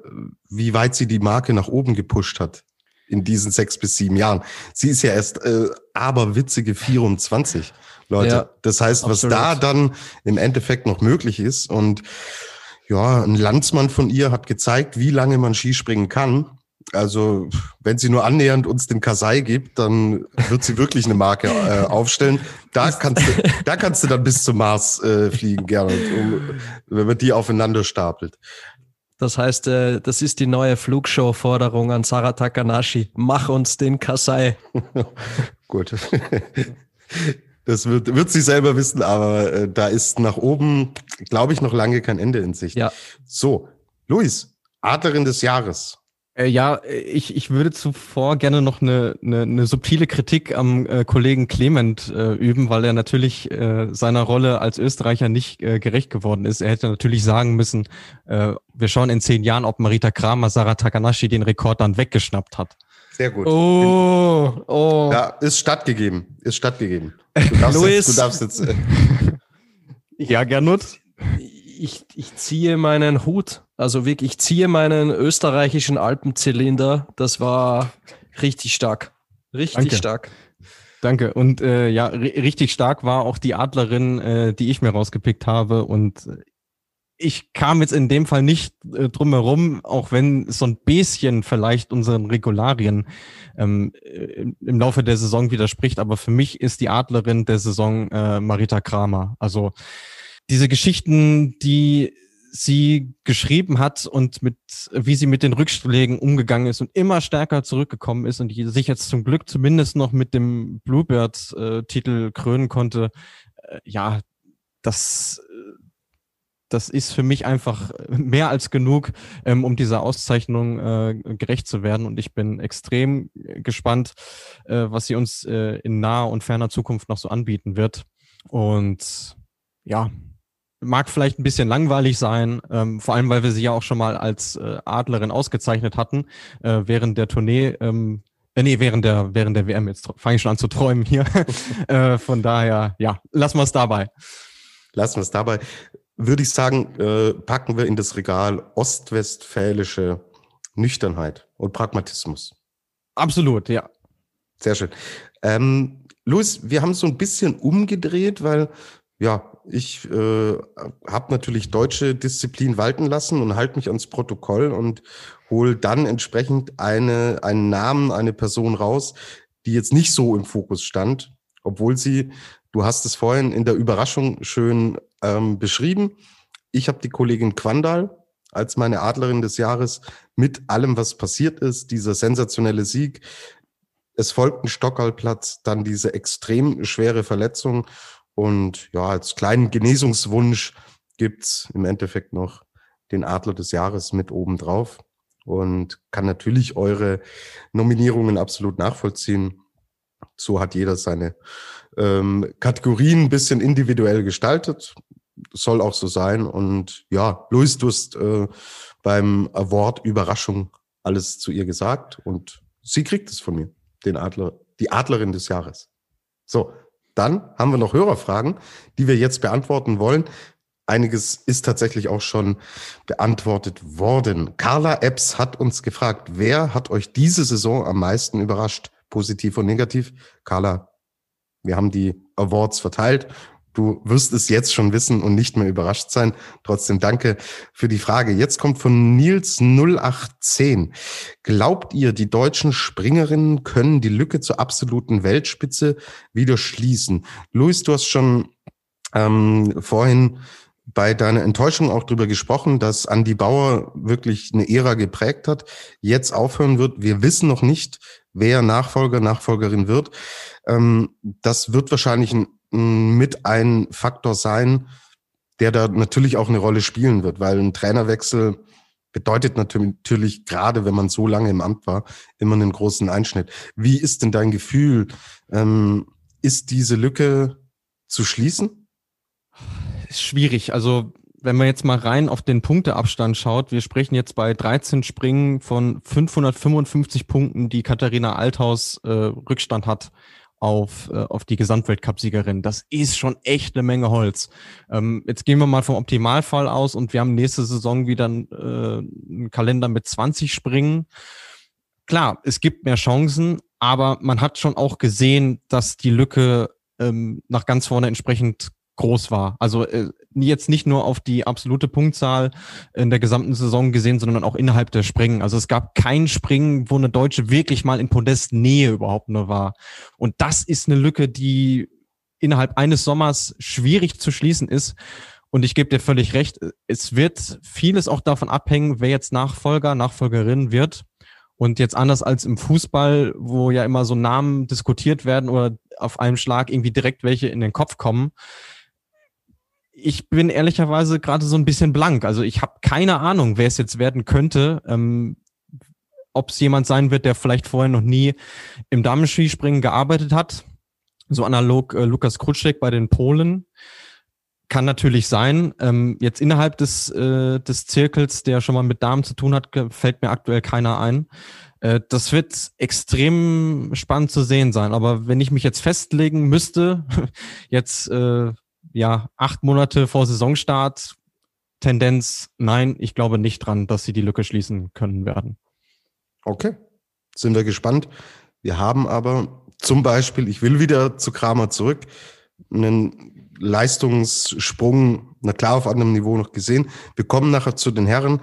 wie weit sie die Marke nach oben gepusht hat in diesen sechs bis sieben Jahren. Sie ist ja erst äh, aber witzige 24, Leute. Ja, das heißt, was absolut. da dann im Endeffekt noch möglich ist und ja, ein Landsmann von ihr hat gezeigt, wie lange man Skispringen kann. Also, wenn sie nur annähernd uns den Kasai gibt, dann wird sie wirklich eine Marke äh, aufstellen. Da kannst, du, da kannst du dann bis zum Mars äh, fliegen, gerne, um, wenn man die aufeinander stapelt. Das heißt, äh, das ist die neue Flugshow-Forderung an Sarah Takanashi. Mach uns den Kasai. Gut. Das wird, wird sie selber wissen, aber äh, da ist nach oben, glaube ich, noch lange kein Ende in Sicht. Ja. So, Luis, Adlerin des Jahres. Äh, ja, ich, ich würde zuvor gerne noch eine, eine, eine subtile Kritik am äh, Kollegen Clement äh, üben, weil er natürlich äh, seiner Rolle als Österreicher nicht äh, gerecht geworden ist. Er hätte natürlich sagen müssen, äh, wir schauen in zehn Jahren, ob Marita Kramer Sarah Takanashi den Rekord dann weggeschnappt hat. Sehr gut. Oh, oh. Ja, ist stattgegeben. Ist stattgegeben. Du darfst Luis. Jetzt, du darfst jetzt. Äh ja, Gernot ich, ich ziehe meinen Hut, also wirklich, ich ziehe meinen österreichischen Alpenzylinder. Das war richtig stark. Richtig Danke. stark. Danke. Und äh, ja, richtig stark war auch die Adlerin, äh, die ich mir rausgepickt habe. Und ich kam jetzt in dem Fall nicht äh, drum herum, auch wenn so ein bisschen vielleicht unseren Regularien ähm, im Laufe der Saison widerspricht. Aber für mich ist die Adlerin der Saison äh, Marita Kramer. Also diese Geschichten, die sie geschrieben hat und mit, wie sie mit den Rückschlägen umgegangen ist und immer stärker zurückgekommen ist und sich jetzt zum Glück zumindest noch mit dem Bluebird-Titel krönen konnte, äh, ja, das, das ist für mich einfach mehr als genug, ähm, um dieser Auszeichnung äh, gerecht zu werden. Und ich bin extrem gespannt, äh, was sie uns äh, in naher und ferner Zukunft noch so anbieten wird. Und ja, Mag vielleicht ein bisschen langweilig sein, ähm, vor allem weil wir sie ja auch schon mal als äh, Adlerin ausgezeichnet hatten äh, während der Tournee. Ähm, äh, nee, während der, während der WM. Jetzt fange ich schon an zu träumen hier. äh, von daher, ja, lassen wir es dabei. Lassen wir es dabei. Würde ich sagen, äh, packen wir in das Regal ostwestfälische Nüchternheit und Pragmatismus. Absolut, ja. Sehr schön. Ähm, Luis, wir haben so ein bisschen umgedreht, weil ja, ich äh, habe natürlich deutsche Disziplin walten lassen und halte mich ans Protokoll und hole dann entsprechend eine, einen Namen, eine Person raus, die jetzt nicht so im Fokus stand, obwohl sie, du hast es vorhin in der Überraschung schön ähm, beschrieben. Ich habe die Kollegin Quandal als meine Adlerin des Jahres mit allem, was passiert ist, dieser sensationelle Sieg. Es folgt ein Stockerlplatz, dann diese extrem schwere Verletzung und ja, als kleinen Genesungswunsch gibt's im Endeffekt noch den Adler des Jahres mit oben drauf. und kann natürlich eure Nominierungen absolut nachvollziehen. So hat jeder seine ähm, Kategorien ein bisschen individuell gestaltet. Soll auch so sein. Und ja, Luis, du hast äh, beim Award Überraschung alles zu ihr gesagt und sie kriegt es von mir, den Adler, die Adlerin des Jahres. So, dann haben wir noch Hörerfragen, die wir jetzt beantworten wollen. Einiges ist tatsächlich auch schon beantwortet worden. Carla Epps hat uns gefragt, wer hat euch diese Saison am meisten überrascht, positiv und negativ? Carla, wir haben die Awards verteilt. Du wirst es jetzt schon wissen und nicht mehr überrascht sein. Trotzdem danke für die Frage. Jetzt kommt von Nils 0810. Glaubt ihr, die deutschen Springerinnen können die Lücke zur absoluten Weltspitze wieder schließen? Luis, du hast schon ähm, vorhin bei deiner Enttäuschung auch drüber gesprochen, dass Andy Bauer wirklich eine Ära geprägt hat, jetzt aufhören wird. Wir wissen noch nicht, wer Nachfolger, Nachfolgerin wird. Ähm, das wird wahrscheinlich ein, mit ein Faktor sein, der da natürlich auch eine Rolle spielen wird, weil ein Trainerwechsel bedeutet natürlich, gerade wenn man so lange im Amt war, immer einen großen Einschnitt. Wie ist denn dein Gefühl? Ähm, ist diese Lücke zu schließen? ist schwierig. Also wenn man jetzt mal rein auf den Punkteabstand schaut, wir sprechen jetzt bei 13 Springen von 555 Punkten, die Katharina Althaus äh, Rückstand hat auf, äh, auf die Gesamtweltcup-Siegerin. Das ist schon echt eine Menge Holz. Ähm, jetzt gehen wir mal vom Optimalfall aus und wir haben nächste Saison wieder äh, einen Kalender mit 20 Springen. Klar, es gibt mehr Chancen, aber man hat schon auch gesehen, dass die Lücke ähm, nach ganz vorne entsprechend groß war. Also äh, jetzt nicht nur auf die absolute Punktzahl in der gesamten Saison gesehen, sondern auch innerhalb der Springen. Also es gab kein Springen, wo eine Deutsche wirklich mal in Podestnähe überhaupt nur war. Und das ist eine Lücke, die innerhalb eines Sommers schwierig zu schließen ist. Und ich gebe dir völlig recht, es wird vieles auch davon abhängen, wer jetzt Nachfolger, Nachfolgerin wird. Und jetzt anders als im Fußball, wo ja immer so Namen diskutiert werden oder auf einem Schlag irgendwie direkt welche in den Kopf kommen, ich bin ehrlicherweise gerade so ein bisschen blank. Also ich habe keine Ahnung, wer es jetzt werden könnte. Ähm, Ob es jemand sein wird, der vielleicht vorher noch nie im Damenskispringen gearbeitet hat. So analog äh, Lukas Krutschek bei den Polen. Kann natürlich sein. Ähm, jetzt innerhalb des, äh, des Zirkels, der schon mal mit Damen zu tun hat, fällt mir aktuell keiner ein. Äh, das wird extrem spannend zu sehen sein. Aber wenn ich mich jetzt festlegen müsste, jetzt äh, ja, acht Monate vor Saisonstart. Tendenz, nein, ich glaube nicht dran, dass sie die Lücke schließen können werden. Okay, sind wir gespannt. Wir haben aber zum Beispiel, ich will wieder zu Kramer zurück, einen Leistungssprung, na klar, auf anderem Niveau noch gesehen. Wir kommen nachher zu den Herren.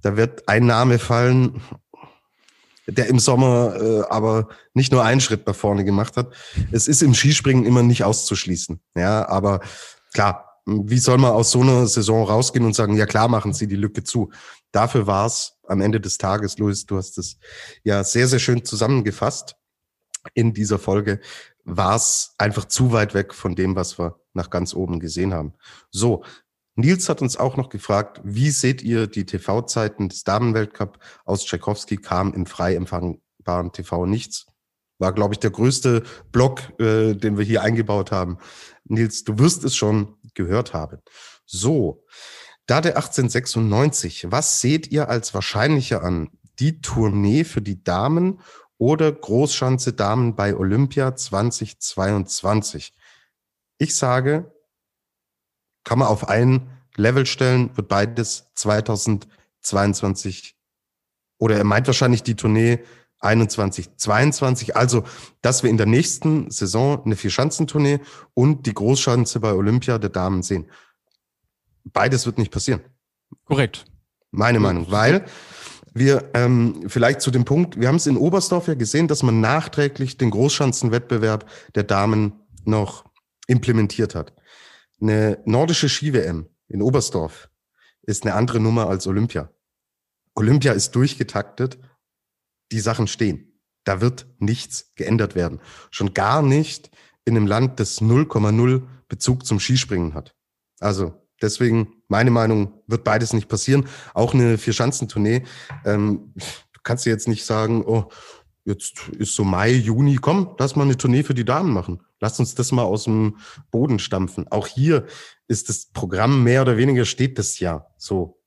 Da wird ein Name fallen, der im Sommer äh, aber nicht nur einen Schritt nach vorne gemacht hat. Es ist im Skispringen immer nicht auszuschließen. Ja, aber klar, wie soll man aus so einer Saison rausgehen und sagen, ja klar, machen Sie die Lücke zu. Dafür war es am Ende des Tages, Luis, du hast es ja sehr, sehr schön zusammengefasst in dieser Folge, war es einfach zu weit weg von dem, was wir nach ganz oben gesehen haben. So, Nils hat uns auch noch gefragt, wie seht ihr die TV-Zeiten des Damenweltcup aus Tchaikovsky kam im frei empfangbaren TV nichts. War, glaube ich, der größte Block, äh, den wir hier eingebaut haben. Nils, du wirst es schon gehört haben. So, da der 1896, was seht ihr als wahrscheinlicher an? Die Tournee für die Damen oder Großschanze Damen bei Olympia 2022? Ich sage kann man auf ein Level stellen, wird beides 2022 oder er meint wahrscheinlich die Tournee 21, 22. Also, dass wir in der nächsten Saison eine Vierschanzentournee und die Großschanze bei Olympia der Damen sehen. Beides wird nicht passieren. Korrekt. Meine Meinung, weil wir ähm, vielleicht zu dem Punkt, wir haben es in Oberstdorf ja gesehen, dass man nachträglich den Großschanzenwettbewerb der Damen noch implementiert hat. Eine nordische Ski-WM in Oberstdorf ist eine andere Nummer als Olympia. Olympia ist durchgetaktet, die Sachen stehen. Da wird nichts geändert werden. Schon gar nicht in einem Land, das 0,0 Bezug zum Skispringen hat. Also deswegen meine Meinung wird beides nicht passieren. Auch eine Vier-Schanzentournee. Ähm, du kannst dir jetzt nicht sagen, oh, jetzt ist so Mai, Juni, komm, lass mal eine Tournee für die Damen machen. Lass uns das mal aus dem Boden stampfen. Auch hier ist das Programm mehr oder weniger steht das ja so.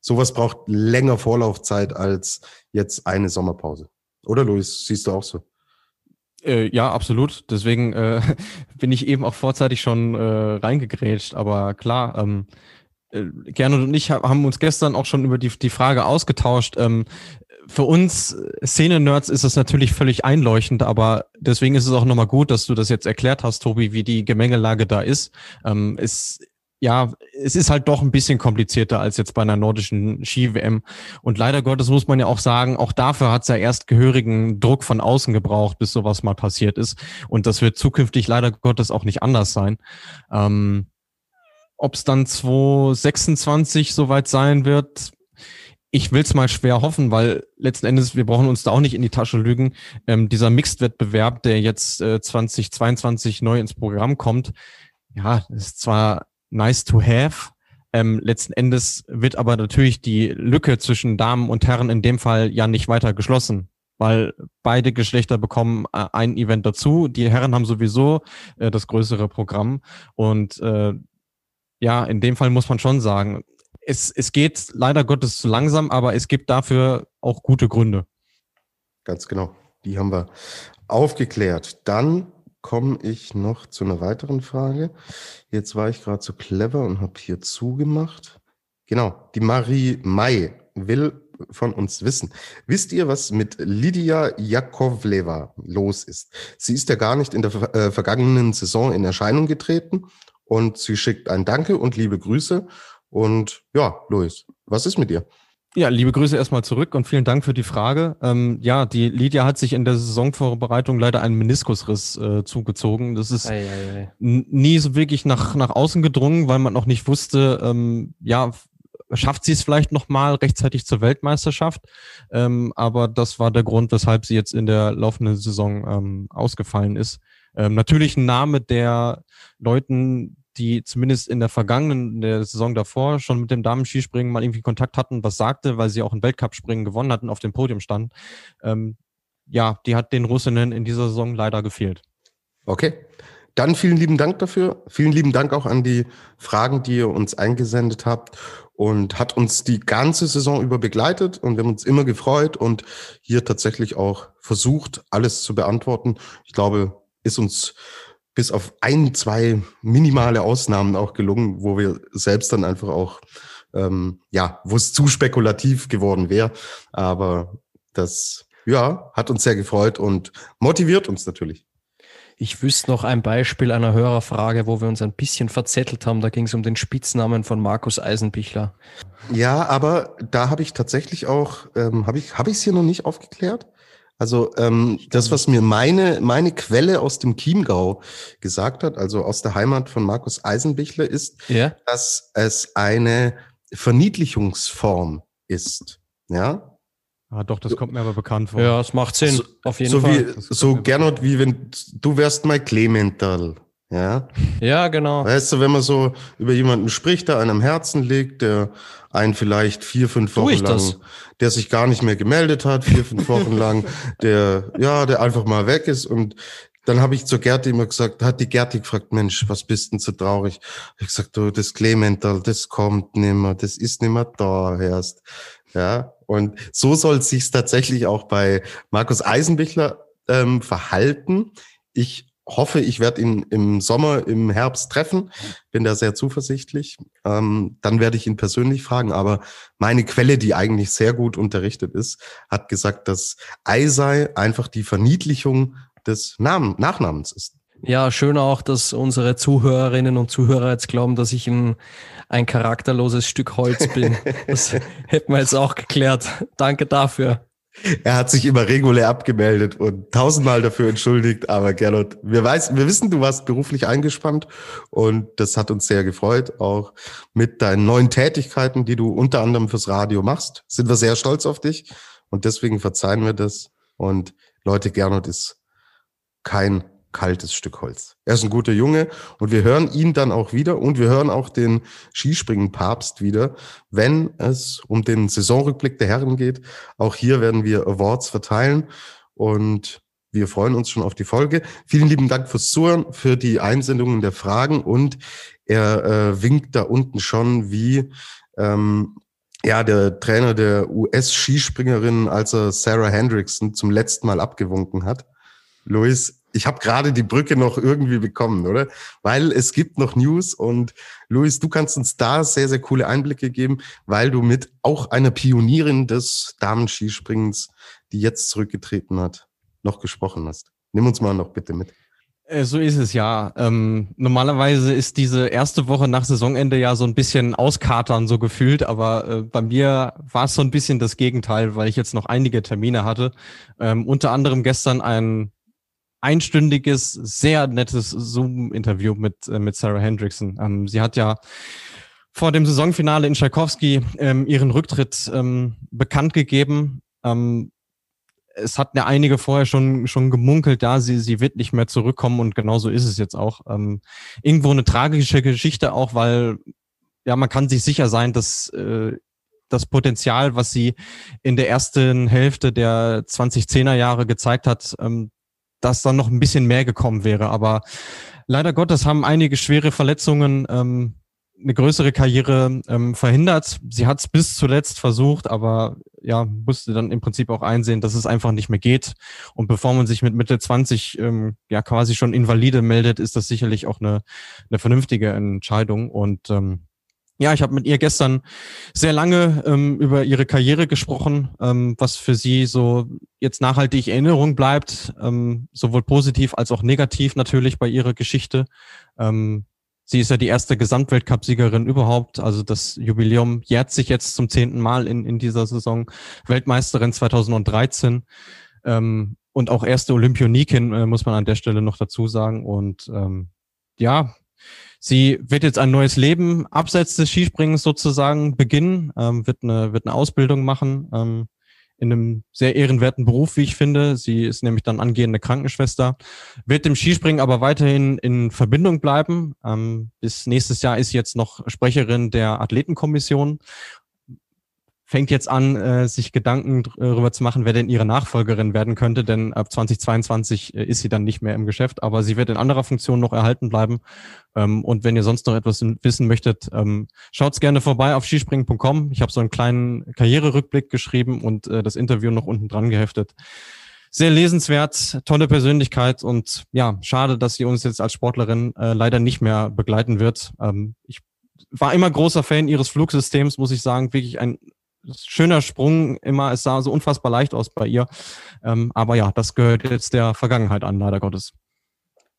Sowas braucht länger Vorlaufzeit als jetzt eine Sommerpause. Oder Luis, siehst du auch so? Äh, ja, absolut. Deswegen äh, bin ich eben auch vorzeitig schon äh, reingegrätscht. Aber klar, ähm, äh, Gernot und ich haben uns gestern auch schon über die, die Frage ausgetauscht. Ähm, für uns Szene-Nerds ist es natürlich völlig einleuchtend, aber deswegen ist es auch nochmal gut, dass du das jetzt erklärt hast, Tobi, wie die Gemengelage da ist. Ähm, es ja, es ist halt doch ein bisschen komplizierter als jetzt bei einer nordischen Ski-WM. Und leider Gottes muss man ja auch sagen, auch dafür hat es ja erst gehörigen Druck von außen gebraucht, bis sowas mal passiert ist. Und das wird zukünftig leider Gottes auch nicht anders sein. Ähm, Ob es dann 2026 soweit sein wird, ich will es mal schwer hoffen, weil letzten Endes, wir brauchen uns da auch nicht in die Tasche lügen. Ähm, dieser Mixed-Wettbewerb, der jetzt äh, 2022 neu ins Programm kommt, ja, ist zwar nice to have. Ähm, letzten Endes wird aber natürlich die Lücke zwischen Damen und Herren in dem Fall ja nicht weiter geschlossen, weil beide Geschlechter bekommen äh, ein Event dazu. Die Herren haben sowieso äh, das größere Programm und äh, ja, in dem Fall muss man schon sagen, es, es geht leider Gottes zu langsam, aber es gibt dafür auch gute Gründe. Ganz genau. Die haben wir aufgeklärt. Dann komme ich noch zu einer weiteren Frage. Jetzt war ich gerade so clever und habe hier zugemacht. Genau, die Marie May will von uns wissen. Wisst ihr, was mit Lydia Jakovleva los ist? Sie ist ja gar nicht in der äh, vergangenen Saison in Erscheinung getreten und sie schickt ein Danke und liebe Grüße. Und ja, Luis, was ist mit ihr? Ja, liebe Grüße erstmal zurück und vielen Dank für die Frage. Ähm, ja, die Lydia hat sich in der Saisonvorbereitung leider einen Meniskusriss äh, zugezogen. Das ist ei, ei, ei. nie so wirklich nach, nach außen gedrungen, weil man noch nicht wusste, ähm, ja, schafft sie es vielleicht nochmal rechtzeitig zur Weltmeisterschaft. Ähm, aber das war der Grund, weshalb sie jetzt in der laufenden Saison ähm, ausgefallen ist. Ähm, natürlich ein Name, der Leuten, die zumindest in der vergangenen, in der Saison davor schon mit dem Damen-Skispringen mal irgendwie Kontakt hatten, was sagte, weil sie auch ein Weltcup-Springen gewonnen hatten, auf dem Podium stand. Ähm, ja, die hat den Russinnen in dieser Saison leider gefehlt. Okay. Dann vielen lieben Dank dafür. Vielen lieben Dank auch an die Fragen, die ihr uns eingesendet habt und hat uns die ganze Saison über begleitet und wir haben uns immer gefreut und hier tatsächlich auch versucht, alles zu beantworten. Ich glaube, ist uns bis auf ein, zwei minimale Ausnahmen auch gelungen, wo wir selbst dann einfach auch, ähm, ja, wo es zu spekulativ geworden wäre. Aber das, ja, hat uns sehr gefreut und motiviert uns natürlich. Ich wüsste noch ein Beispiel einer Hörerfrage, wo wir uns ein bisschen verzettelt haben. Da ging es um den Spitznamen von Markus Eisenbichler. Ja, aber da habe ich tatsächlich auch, ähm, habe ich habe ich es hier noch nicht aufgeklärt? Also ähm, das, was mir meine, meine Quelle aus dem Chiemgau gesagt hat, also aus der Heimat von Markus Eisenbichler, ist, ja. dass es eine Verniedlichungsform ist. Ja. Ah, doch, das kommt mir aber bekannt vor. Ja, es macht Sinn, so, auf jeden so Fall. Wie, so Gernot, wie wenn du wärst mal Clemental. Ja. Ja, genau. Weißt du, wenn man so über jemanden spricht, der einem am Herzen liegt, der einen vielleicht vier, fünf Wochen lang, das? der sich gar nicht mehr gemeldet hat, vier, fünf Wochen lang, der, ja, der einfach mal weg ist und dann habe ich zur Gerti immer gesagt, hat die Gerti gefragt, Mensch, was bist denn so traurig? Ich gesagt, du, das Clemental, das kommt nimmer, das ist nimmer da erst. Ja, und so soll sich's tatsächlich auch bei Markus Eisenbichler ähm, verhalten. Ich hoffe, ich werde ihn im Sommer, im Herbst treffen. Bin da sehr zuversichtlich. Ähm, dann werde ich ihn persönlich fragen. Aber meine Quelle, die eigentlich sehr gut unterrichtet ist, hat gesagt, dass Eisei einfach die Verniedlichung des Namen, Nachnamens ist. Ja, schön auch, dass unsere Zuhörerinnen und Zuhörer jetzt glauben, dass ich ein, ein charakterloses Stück Holz bin. Das hätten wir jetzt auch geklärt. Danke dafür. Er hat sich immer regulär abgemeldet und tausendmal dafür entschuldigt. Aber Gernot, wir, weiß, wir wissen, du warst beruflich eingespannt und das hat uns sehr gefreut. Auch mit deinen neuen Tätigkeiten, die du unter anderem fürs Radio machst, sind wir sehr stolz auf dich und deswegen verzeihen wir das. Und Leute, Gernot ist kein kaltes Stück Holz. Er ist ein guter Junge und wir hören ihn dann auch wieder und wir hören auch den Skispringen-Papst wieder, wenn es um den Saisonrückblick der Herren geht. Auch hier werden wir Awards verteilen und wir freuen uns schon auf die Folge. Vielen lieben Dank fürs Zuhören, für die Einsendungen der Fragen und er äh, winkt da unten schon, wie ähm, ja, der Trainer der US-Skispringerin, als er Sarah Hendrickson zum letzten Mal abgewunken hat. Luis, ich habe gerade die Brücke noch irgendwie bekommen, oder? Weil es gibt noch News und Luis, du kannst uns da sehr, sehr coole Einblicke geben, weil du mit auch einer Pionierin des Damenskispringens, die jetzt zurückgetreten hat, noch gesprochen hast. Nimm uns mal noch bitte mit. Äh, so ist es ja. Ähm, normalerweise ist diese erste Woche nach Saisonende ja so ein bisschen auskatern so gefühlt, aber äh, bei mir war es so ein bisschen das Gegenteil, weil ich jetzt noch einige Termine hatte. Ähm, unter anderem gestern ein einstündiges, sehr nettes Zoom-Interview mit, äh, mit Sarah Hendrickson. Ähm, sie hat ja vor dem Saisonfinale in Tchaikovsky ähm, ihren Rücktritt ähm, bekannt gegeben. Ähm, es hat ja einige vorher schon, schon gemunkelt, ja, sie, sie wird nicht mehr zurückkommen und genauso ist es jetzt auch. Ähm, irgendwo eine tragische Geschichte auch, weil ja, man kann sich sicher sein, dass äh, das Potenzial, was sie in der ersten Hälfte der 2010er Jahre gezeigt hat, ähm, dass dann noch ein bisschen mehr gekommen wäre. Aber leider Gottes haben einige schwere Verletzungen ähm, eine größere Karriere ähm, verhindert. Sie hat es bis zuletzt versucht, aber ja, musste dann im Prinzip auch einsehen, dass es einfach nicht mehr geht. Und bevor man sich mit Mitte 20 ähm, ja quasi schon invalide meldet, ist das sicherlich auch eine, eine vernünftige Entscheidung. Und ähm, ja, ich habe mit ihr gestern sehr lange ähm, über ihre Karriere gesprochen, ähm, was für sie so jetzt nachhaltig Erinnerung bleibt, ähm, sowohl positiv als auch negativ natürlich bei ihrer Geschichte. Ähm, Sie ist ja die erste Gesamtweltcup-Siegerin überhaupt. Also das Jubiläum jährt sich jetzt zum zehnten Mal in, in dieser Saison. Weltmeisterin 2013 ähm, und auch erste Olympionikin, äh, muss man an der Stelle noch dazu sagen. Und ähm, ja, sie wird jetzt ein neues Leben abseits des Skispringens sozusagen beginnen, ähm, wird, eine, wird eine Ausbildung machen. Ähm, in einem sehr ehrenwerten Beruf, wie ich finde. Sie ist nämlich dann angehende Krankenschwester, wird dem Skispringen aber weiterhin in Verbindung bleiben. Ähm, bis nächstes Jahr ist sie jetzt noch Sprecherin der Athletenkommission fängt jetzt an, äh, sich Gedanken darüber zu machen, wer denn ihre Nachfolgerin werden könnte, denn ab 2022 äh, ist sie dann nicht mehr im Geschäft, aber sie wird in anderer Funktion noch erhalten bleiben. Ähm, und wenn ihr sonst noch etwas wissen möchtet, ähm, schaut's gerne vorbei auf skispringen.com. Ich habe so einen kleinen Karriererückblick geschrieben und äh, das Interview noch unten dran geheftet. Sehr lesenswert, tolle Persönlichkeit und ja, schade, dass sie uns jetzt als Sportlerin äh, leider nicht mehr begleiten wird. Ähm, ich war immer großer Fan ihres Flugsystems, muss ich sagen, wirklich ein schöner Sprung immer. Es sah so unfassbar leicht aus bei ihr. Ähm, aber ja, das gehört jetzt der Vergangenheit an, leider Gottes.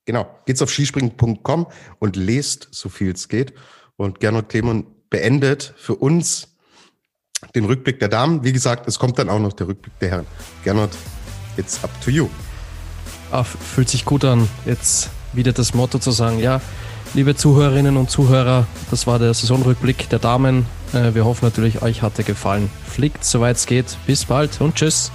Genau. Geht's auf skispringen.com und lest, so viel es geht. Und Gernot Clemon beendet für uns den Rückblick der Damen. Wie gesagt, es kommt dann auch noch der Rückblick der Herren. Gernot, it's up to you. Ah, fühlt sich gut an, jetzt wieder das Motto zu sagen, ja, liebe Zuhörerinnen und Zuhörer, das war der Saisonrückblick der Damen. Äh, wir hoffen natürlich, euch hat er gefallen. Fliegt, soweit es geht. Bis bald und tschüss.